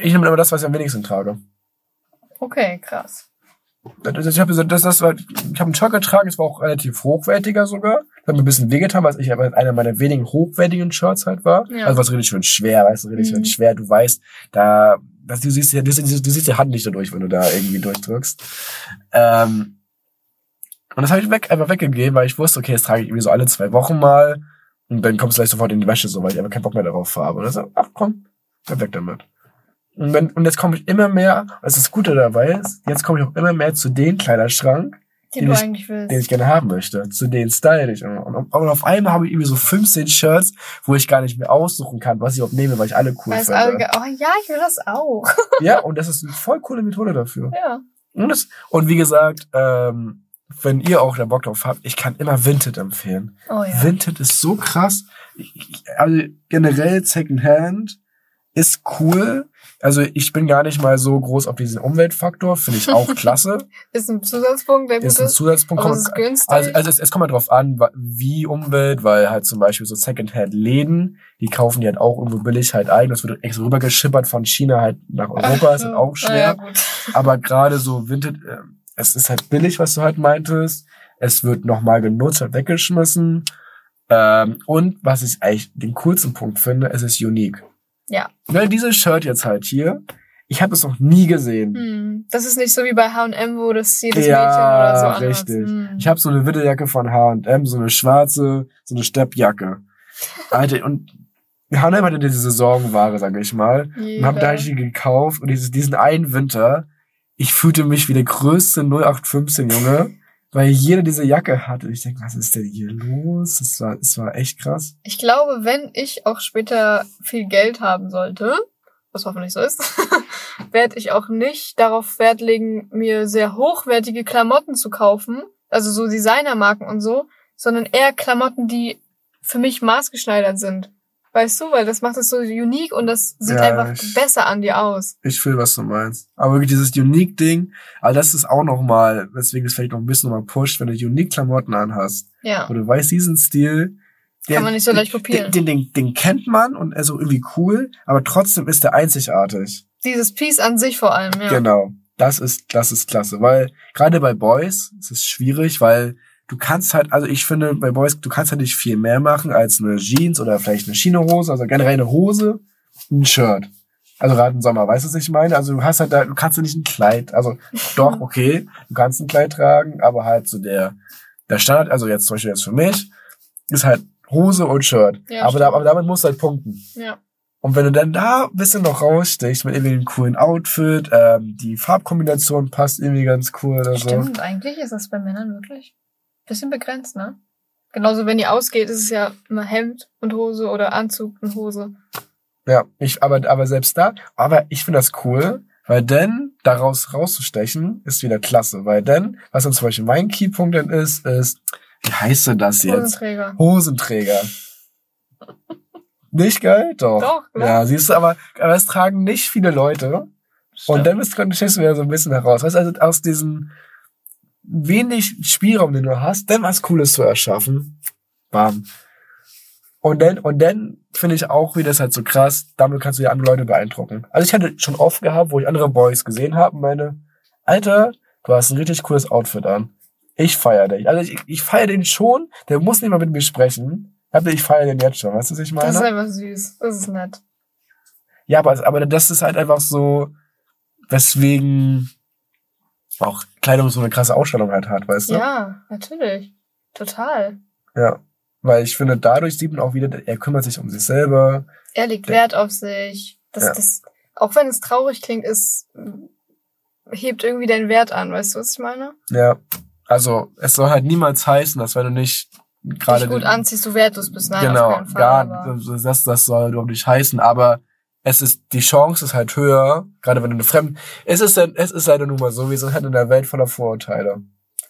B: Ich nehme immer das, was ich am wenigsten trage.
A: Okay, krass.
B: Das, ich habe das, das war, ich habe einen Shirt getragen, es war auch relativ hochwertiger sogar. Hat mir ein bisschen wehgetan, weil ich aber einer meiner wenigen hochwertigen Shirts halt war.
A: Ja.
B: Also was richtig schön schwer, weißt du, richtig
A: Mhm.
B: schön schwer. Du weißt, da, das, du siehst ja, du, siehst- du siehst die Hand nicht dadurch, wenn du da irgendwie durchdrückst. Ähm, und das habe ich weg, einfach weggegeben, weil ich wusste, okay, das trage ich irgendwie so alle zwei Wochen mal. Und dann kommst du gleich sofort in die Wäsche, so, weil ich einfach keinen Bock mehr darauf habe. Und dann so, ach komm, dann weg damit. Und, wenn, und jetzt komme ich immer mehr, was das Gute dabei ist, jetzt komme ich auch immer mehr zu den Kleiderschrank,
A: Den
B: Den
A: du
B: ich-
A: eigentlich willst.
B: den ich gerne haben möchte. Zu denen style ich. Und, und, und auf einmal habe ich irgendwie so 15 Shirts, wo ich gar nicht mehr aussuchen kann, was ich überhaupt nehme, weil ich alle cool finde.
A: oh ja, ich will das auch.
B: Ja, und das ist eine voll coole Methode dafür.
A: ja.
B: Und, das, und wie gesagt, ähm, wenn ihr auch da Bock drauf habt, ich kann immer Vinted empfehlen.
A: Oh ja.
B: Vinted ist so krass. Ich, also generell Secondhand ist cool. Also ich bin gar nicht mal so groß auf diesen Umweltfaktor, finde ich auch klasse.
A: Ist ein Zusatzpunkt, der gut
B: ist ein
A: ist.
B: Zusatzpunkt.
A: Aber ist günstig.
B: also, also es, es kommt halt drauf an, wie Umwelt, weil halt zum Beispiel so Secondhand-Läden, die kaufen die halt auch irgendwo billig halt ein. Das wird extra rübergeschippert von China halt nach Europa, ist halt auch schwer.
A: Gut.
B: Aber gerade so Vinted, äh, es ist halt billig, was du halt meintest. Es wird nochmal genutzt, halt weggeschmissen. Ähm, und was ich eigentlich den coolsten Punkt finde, es ist unique.
A: Ja.
B: Weil dieses Shirt jetzt halt hier, ich habe es noch nie gesehen.
A: Hm. Das ist nicht so wie bei H&M, wo das jedes
B: Ja,
A: Mädchen oder so anhat.
B: richtig.
A: Hm.
B: Ich habe so eine Winterjacke von H&M, so eine schwarze, so eine Steppjacke. Alter, und H&M hatte diese Saisonware, sag ich mal. Und hab da die gekauft und dieses, diesen einen Winter, ich fühlte mich wie der größte 0815 Junge, weil jeder diese Jacke hatte. Ich denke, was ist denn hier los? Das war, das war echt krass.
A: Ich glaube, wenn ich auch später viel Geld haben sollte, was hoffentlich so ist, werde ich auch nicht darauf Wert legen, mir sehr hochwertige Klamotten zu kaufen, also so Designermarken und so, sondern eher Klamotten, die für mich maßgeschneidert sind. Weißt du, weil das macht es so unique und das sieht
B: Ja,
A: einfach
B: ich-
A: besser an dir aus.
B: Ich fühl, was du meinst. Aber wirklich dieses Unique-Ding, aber das ist auch noch mal, weswegen es vielleicht noch ein bisschen nochmal pusht, wenn du Unique-Klamotten anhast.
A: Ja.
B: Und du weißt, diesen Stil,
A: Kann man nicht so leicht kopieren.
B: Den, den, den, den kennt man und er ist auch irgendwie cool, aber trotzdem ist er einzigartig.
A: Dieses Piece an sich vor allem, ja.
B: Genau. Das ist, das ist klasse, weil gerade bei Boys ist es schwierig, weil du kannst halt, also ich finde bei Boys, du kannst halt nicht viel mehr machen als eine Jeans oder vielleicht eine Chinohose, also generell eine Hose, ein Shirt. Also gerade im Sommer, weißt du, was ich meine? Also du hast halt da, du kannst ja nicht ein Kleid, also doch, okay, du kannst ein Kleid tragen, aber halt so der, der Standard, also jetzt zum Beispiel jetzt für mich, ist halt Hose und Shirt.
A: Ja,
B: aber, da,
A: stimmt.
B: aber damit musst du halt punkten.
A: Ja.
B: Und wenn du dann da ein bisschen noch rausstichst mit irgendwie einem coolen Outfit, ähm, die Farbkombination passt irgendwie ganz cool oder so.
A: Stimmt, eigentlich ist das bei Männern wirklich bisschen begrenzt, ne? Genauso, wenn ihr ausgeht, ist es ja immer Hemd und Hose oder Anzug und Hose.
B: Ja, ich, aber, aber selbst da, aber ich finde das cool, weil dann daraus rauszustechen, ist wieder klasse. Weil dann, was dann zum Beispiel mein Keypunkt dann ist, ist, wie heißt denn das jetzt?
A: Hosenträger.
B: Hosenträger. Nicht geil? Doch.
A: Doch, klar.
B: Ja, siehst du, aber, aber es tragen nicht viele Leute. Und
A: Stimmt.
B: dann bist du, stehst du wieder so ein bisschen heraus. Weißt du, also aus diesen wenig Spielraum, den du hast, dann was Cooles zu erschaffen. Bam. Und dann, und dann finde ich auch wieder ist halt so krass, damit kannst du ja andere Leute beeindrucken. Also ich hatte schon oft gehabt, wo ich andere Boys gesehen habe, meine, Alter, du hast ein richtig cooles Outfit an. Ich feier dich. Also ich, ich feier den schon, der muss nicht mal mit mir sprechen. Aber ich feier den jetzt schon, weißt du, was ich meine?
A: Das ist einfach süß. Das ist nett.
B: Ja, aber, aber das ist halt einfach so, weswegen auch Kleidung so eine krasse Ausstellung halt hat, weißt du?
A: Ja, natürlich. Total.
B: Ja. Weil ich finde, dadurch sieht man auch wieder, er kümmert sich um sich selber.
A: Er legt Wert auf sich. Das,
B: Ja.
A: das, auch wenn es traurig klingt, ist, hebt irgendwie deinen Wert an, weißt du, was ich meine?
B: Ja. Also, es soll halt niemals heißen, dass wenn du nicht gerade.
A: Dich gut
B: den-
A: anziehst, du wertlos bist. Nein,
B: genau,
A: auf keinen Fall.
B: gar, das, das soll überhaupt nicht heißen, aber es ist, die Chance ist halt höher, gerade wenn du eine Fremd, es ist, es ist leider nun mal so, wir sind halt in der Welt voller Vorurteile.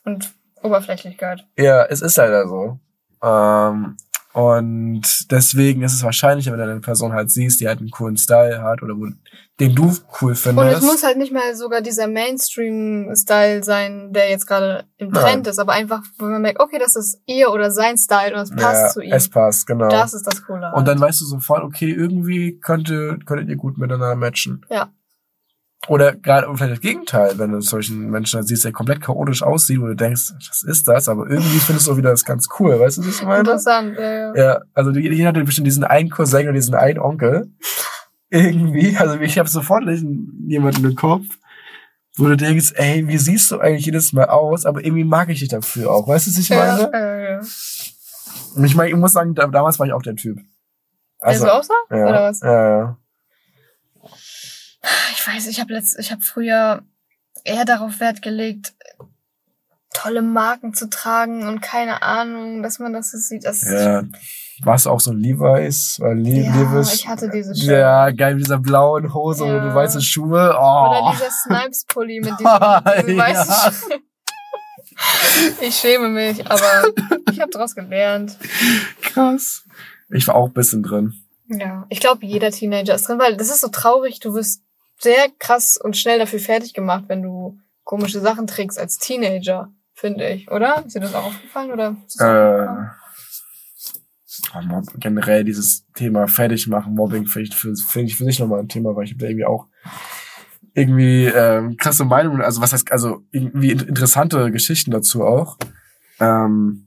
A: Und Oberflächlichkeit.
B: Ja, es ist leider so. Ähm, und deswegen ist es wahrscheinlicher, wenn du eine Person halt siehst, die halt einen coolen Style hat oder wo, den du cool
A: Und es
B: findest.
A: muss halt nicht mal sogar dieser Mainstream-Style sein, der jetzt gerade im Trend ist, aber einfach, wo man merkt, okay, das ist ihr oder sein Style und es passt
B: ja,
A: zu ihm.
B: es passt, genau.
A: Das ist das Coole.
B: Und dann
A: halt.
B: weißt du sofort, okay, irgendwie könnte, könntet ihr gut miteinander matchen.
A: Ja.
B: Oder gerade vielleicht das Gegenteil, wenn du solchen Menschen dann siehst, der komplett chaotisch aussieht, wo du denkst, was ist das? Aber irgendwie findest du auch wieder das ganz cool, weißt du, was ich meine?
A: Interessant, ja, ja.
B: Ja, also jeder hat bestimmt diesen einen Cousin oder diesen einen Onkel. Irgendwie, also ich habe sofort jemanden im Kopf, wo du denkst, ey, wie siehst du eigentlich jedes Mal aus? Aber irgendwie mag ich dich dafür auch, weißt du, was ich
A: Ja,
B: meine?
A: ja, ja.
B: Und ich meine, ich muss sagen, da, damals war ich auch der Typ.
A: Also, der so aussah?
B: ja,
A: Oder was?
B: Ja, ja.
A: Ich weiß, ich habe ich habe früher eher darauf Wert gelegt, tolle Marken zu tragen und keine Ahnung, dass man das so sieht. Das
B: Ja, warst du auch so Levi's? Oder Le
A: Ja,
B: Levi's?
A: ich hatte diese Shirt.
B: Ja, geil, mit dieser blauen Hose
A: Ja.
B: und die weiße Schuhe. Oh.
A: Oder dieser Snipes-Pulli mit diesem
B: Ja.
A: weißen Sch- Ich schäme mich, aber ich habe daraus gelernt.
B: krass. Ich war auch ein bisschen drin.
A: Ja, ich glaube, jeder Teenager ist drin, weil das ist so traurig. Du wirst sehr krass und schnell dafür fertig gemacht, wenn du komische Sachen trägst als Teenager, finde ich, oder? Ist dir das auch aufgefallen oder?
B: Äh, generell dieses Thema fertig machen, Mobbing, finde ich, für- finde ich für sich nochmal ein Thema, weil ich habe da irgendwie auch irgendwie ähm, krasse Meinungen, also was heißt, also irgendwie in- interessante Geschichten dazu auch. Ähm,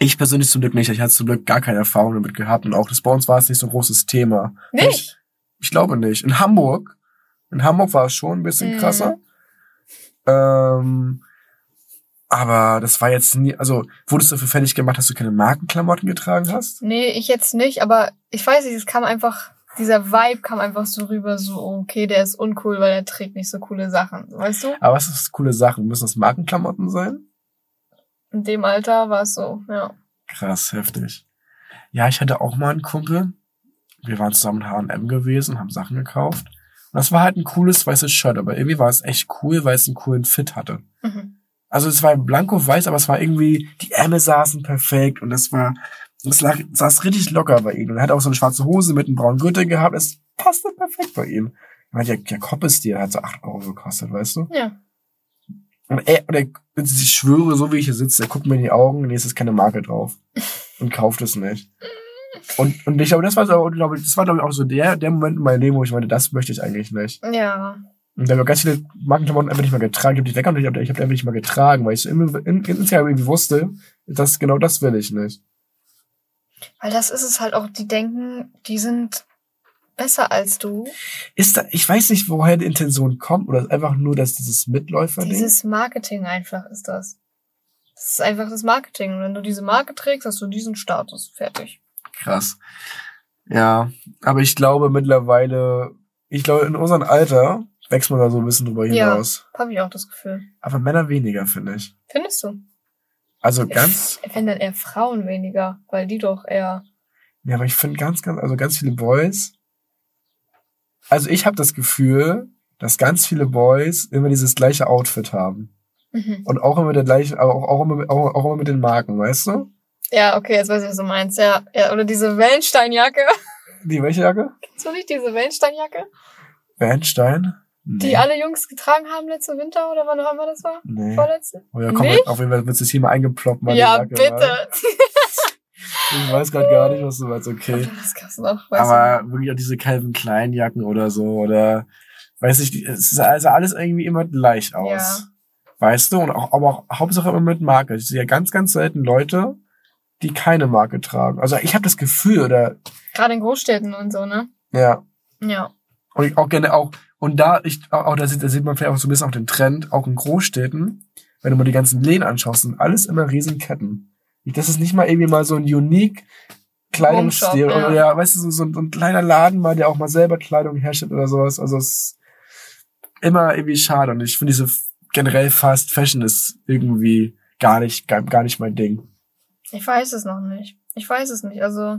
B: ich persönlich zum Glück nicht, ich hatte zum Glück gar keine Erfahrung damit gehabt und auch das bei uns war es nicht so ein großes Thema.
A: Nicht?
B: Ich, ich glaube nicht. In Hamburg, in Hamburg war es schon ein bisschen
A: Mhm.
B: krasser. Ähm, aber das war jetzt nie, also wurdest du dafür fertig gemacht, dass du keine Markenklamotten getragen hast?
A: Nee, ich jetzt nicht, aber ich weiß nicht, es kam einfach, dieser Vibe kam einfach so rüber, so, okay, der ist uncool, weil er trägt nicht so coole Sachen, weißt du?
B: Aber was ist coole Sachen? Müssen das Markenklamotten sein?
A: In dem Alter war es so, ja.
B: Krass, heftig. Ja, ich hatte auch mal einen Kumpel. Wir waren zusammen in H&M gewesen, haben Sachen gekauft. Und das war halt ein cooles weißes Shirt, aber irgendwie war es echt cool, weil es einen coolen Fit hatte.
A: Mhm.
B: Also es war blanko weiß, aber es war irgendwie, die Ärmel saßen perfekt und es war, es lag, saß richtig locker bei ihm. Und er hat auch so eine schwarze Hose mit einem braunen Gürtel gehabt. Es passte perfekt bei ihm. Ich meine, der, der Koppestil hat so 8 Euro gekostet, weißt du?
A: Ja.
B: Und er, und er, ich schwöre, so wie ich hier sitze, er guckt mir in die Augen und jetzt ist keine Marke drauf. Und kauft es nicht. Und, und ich glaube, das war so, ich glaube, das war, glaube ich, auch so der, der Moment in meinem Leben, wo ich meinte, das möchte ich eigentlich nicht.
A: Ja.
B: Und da habe ich ganz viele Markenklamotten einfach nicht mehr getragen. Ich habe die weg und ich habe ich hab die einfach nicht mehr getragen, weil ich so immer, in, insgeheim irgendwie wusste, dass genau das will ich nicht.
A: Weil das ist es halt auch, die denken, die sind besser als du.
B: Ist da, ich weiß nicht, woher die Intention kommt, oder ist einfach nur, dass dieses Mitläufer-Ding.
A: Dieses Marketing einfach ist das. Das ist einfach das Marketing. Und wenn du diese Marke trägst, hast du diesen Status. Fertig.
B: Krass. Ja, aber ich glaube mittlerweile, ich glaube, in unserem Alter wächst man da so ein bisschen drüber
A: Ja.
B: hinaus.
A: Habe ich auch das Gefühl.
B: Aber Männer weniger, finde ich.
A: Findest du?
B: Also ganz,
A: Wenn dann eher Frauen weniger, weil die doch eher.
B: ja, aber ich finde ganz, ganz, also ganz viele Boys. Also ich habe das Gefühl, dass ganz viele Boys immer dieses gleiche Outfit haben.
A: Mhm.
B: Und auch immer der gleiche, aber auch, auch, immer, mit- auch, auch immer mit den Marken, weißt du?
A: Ja, okay, jetzt weiß ich, was du meinst. Ja, ja oder diese Wellensteinjacke.
B: Die welche Jacke?
A: Kennst du nicht diese Wellensteinjacke?
B: Bernstein?
A: Die
B: Nee.
A: alle Jungs getragen haben letzte Winter oder wann auch immer das war?
B: Nee.
A: Vorletzte?
B: Oh ja, komm,
A: Nicht?
B: auf jeden Fall wird es hier mal eingeploppt. meine
A: ja,
B: Jacke,
A: bitte.
B: wa? Ich weiß gerade gar nicht, was du meinst, okay.
A: Das gab's noch. Weiß
B: Aber wirklich auch diese Calvin Klein Jacken oder so oder weiß ich, es sah also alles irgendwie immer gleich aus.
A: Ja.
B: Weißt du? Und auch, aber auch Hauptsache immer mit Marke. Ich sehe ja ganz, ganz selten Leute, die keine Marke tragen. Also ich habe das Gefühl, oder
A: Gerade in Großstädten und so, ne?
B: ja.
A: Ja.
B: Und auch gerne auch, und da, ich, auch, da, sieht, da sieht man vielleicht auch so ein bisschen auch den Trend, auch in Großstädten, wenn du mal die ganzen Läden anschaust, sind alles immer riesen Ketten. Das ist nicht mal irgendwie mal so ein unique Kleidungsstil. Oder
A: ja.
B: ja, weißt du, so, so, ein, ein kleiner Laden mal, der auch mal selber Kleidung herstellt oder sowas. Also es ist immer irgendwie schade. Und ich finde diese generell Fast Fashion ist irgendwie gar nicht, gar, gar nicht mein Ding.
A: Ich weiß es noch nicht. Ich weiß es nicht. Also,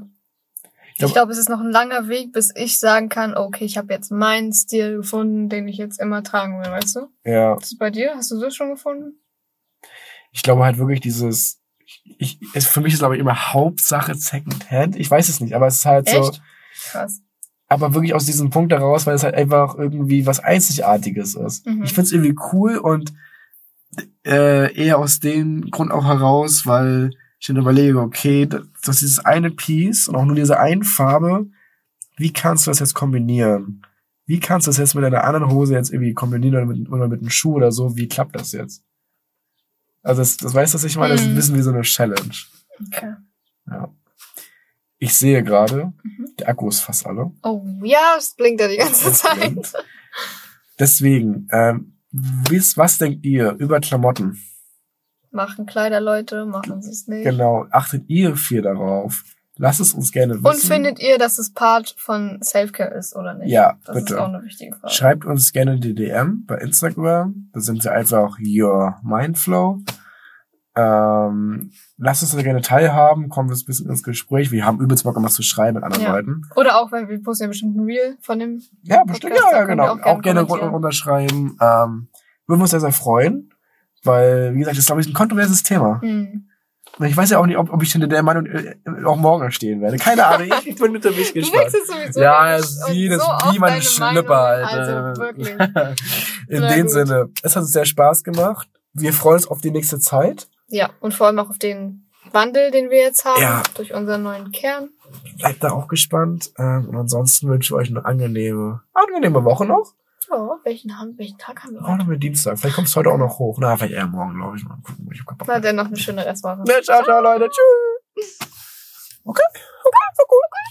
A: ich
B: glaub-
A: glaube, es ist noch ein langer Weg, bis ich sagen kann, okay, ich habe jetzt meinen Stil gefunden, den ich jetzt immer tragen will, weißt du?
B: Ja.
A: Ist bei dir? Hast du das schon gefunden?
B: ich glaube halt wirklich dieses, ich, es, für mich ist glaube ich immer Hauptsache Second Hand. Ich weiß es nicht, aber es ist halt so,
A: Echt? Krass.
B: aber wirklich aus diesem Punkt heraus, weil es halt einfach irgendwie was Einzigartiges ist.
A: Mhm.
B: Ich find's irgendwie cool und äh, eher aus dem Grund auch heraus, weil ich dann überlege, okay, das das ist dieses eine Piece und auch nur diese eine Farbe, wie kannst du das jetzt kombinieren? Wie kannst du das jetzt mit einer anderen Hose jetzt irgendwie kombinieren oder mit, oder mit einem Schuh oder so? Wie klappt das jetzt? Also das, das weißt du, was ich meine? Das ist ein
A: Mhm.
B: bisschen wie so eine Challenge.
A: Okay.
B: Ja. Ich sehe gerade,
A: Mhm.
B: der Akku ist fast alle.
A: Oh, ja, es blinkt ja die ganze
B: Es
A: Zeit.
B: blinkt. Deswegen, ähm, wisst, was denkt ihr über Klamotten?
A: Machen Kleider, Leute, machen sie es nicht.
B: Genau, achtet ihr viel darauf? Lasst es uns gerne wissen.
A: Und findet ihr, dass es Part von Selfcare ist oder nicht?
B: Ja,
A: das
B: bitte.
A: ist auch eine wichtige Frage.
B: Schreibt uns gerne die DM bei Instagram. Da sind wir einfach Your Mindflow. Ähm, lasst uns da gerne teilhaben. Kommen wir ein bisschen ins Gespräch. Wir haben übelst Bock, um was zu schreiben mit anderen
A: Ja.
B: Leuten.
A: Oder auch, weil wir posten ja bestimmt ein Reel von dem.
B: Ja, bestimmt.
A: Podcast,
B: Ja, ja, genau. Auch,
A: auch gerne
B: gerne
A: kommentieren.
B: run- runterschreiben. Ähm, würden wir uns sehr, sehr freuen. Weil, wie gesagt, das ist, glaube ich, ein kontroverses Thema.
A: Hm.
B: Und Ich weiß ja auch nicht, ob, ob ich hinter der Meinung äh, auch morgen stehen werde. Keine Ahnung. Ich, ich bin hinter mich
A: Du
B: gespannt.
A: wechselst sowieso.
B: Ja, sie, das
A: so
B: ist wie meine
A: Meinung.
B: Alter.
A: Also wirklich.
B: In
A: Na
B: dem
A: gut.
B: Sinne, es hat uns sehr Spaß gemacht. Wir freuen uns auf die nächste Zeit.
A: Ja, und vor allem auch auf den Wandel, den wir jetzt haben,
B: Ja.
A: durch unseren neuen Kern.
B: Bleibt da auch gespannt. Ähm, und ansonsten wünsche ich euch eine angenehme, angenehme Woche noch.
A: Ja, welchen, haben, welchen Tag haben wir heute?
B: Heute haben Dienstag. Vielleicht kommst du heute auch noch hoch. Na, vielleicht eher morgen, glaube ich. Mal gucken. Ich hab keinen
A: Na, dann noch eine schöne Restwoche.
B: Ne, ciao, ciao, Leute. Tschüss. Okay. Okay, war gut.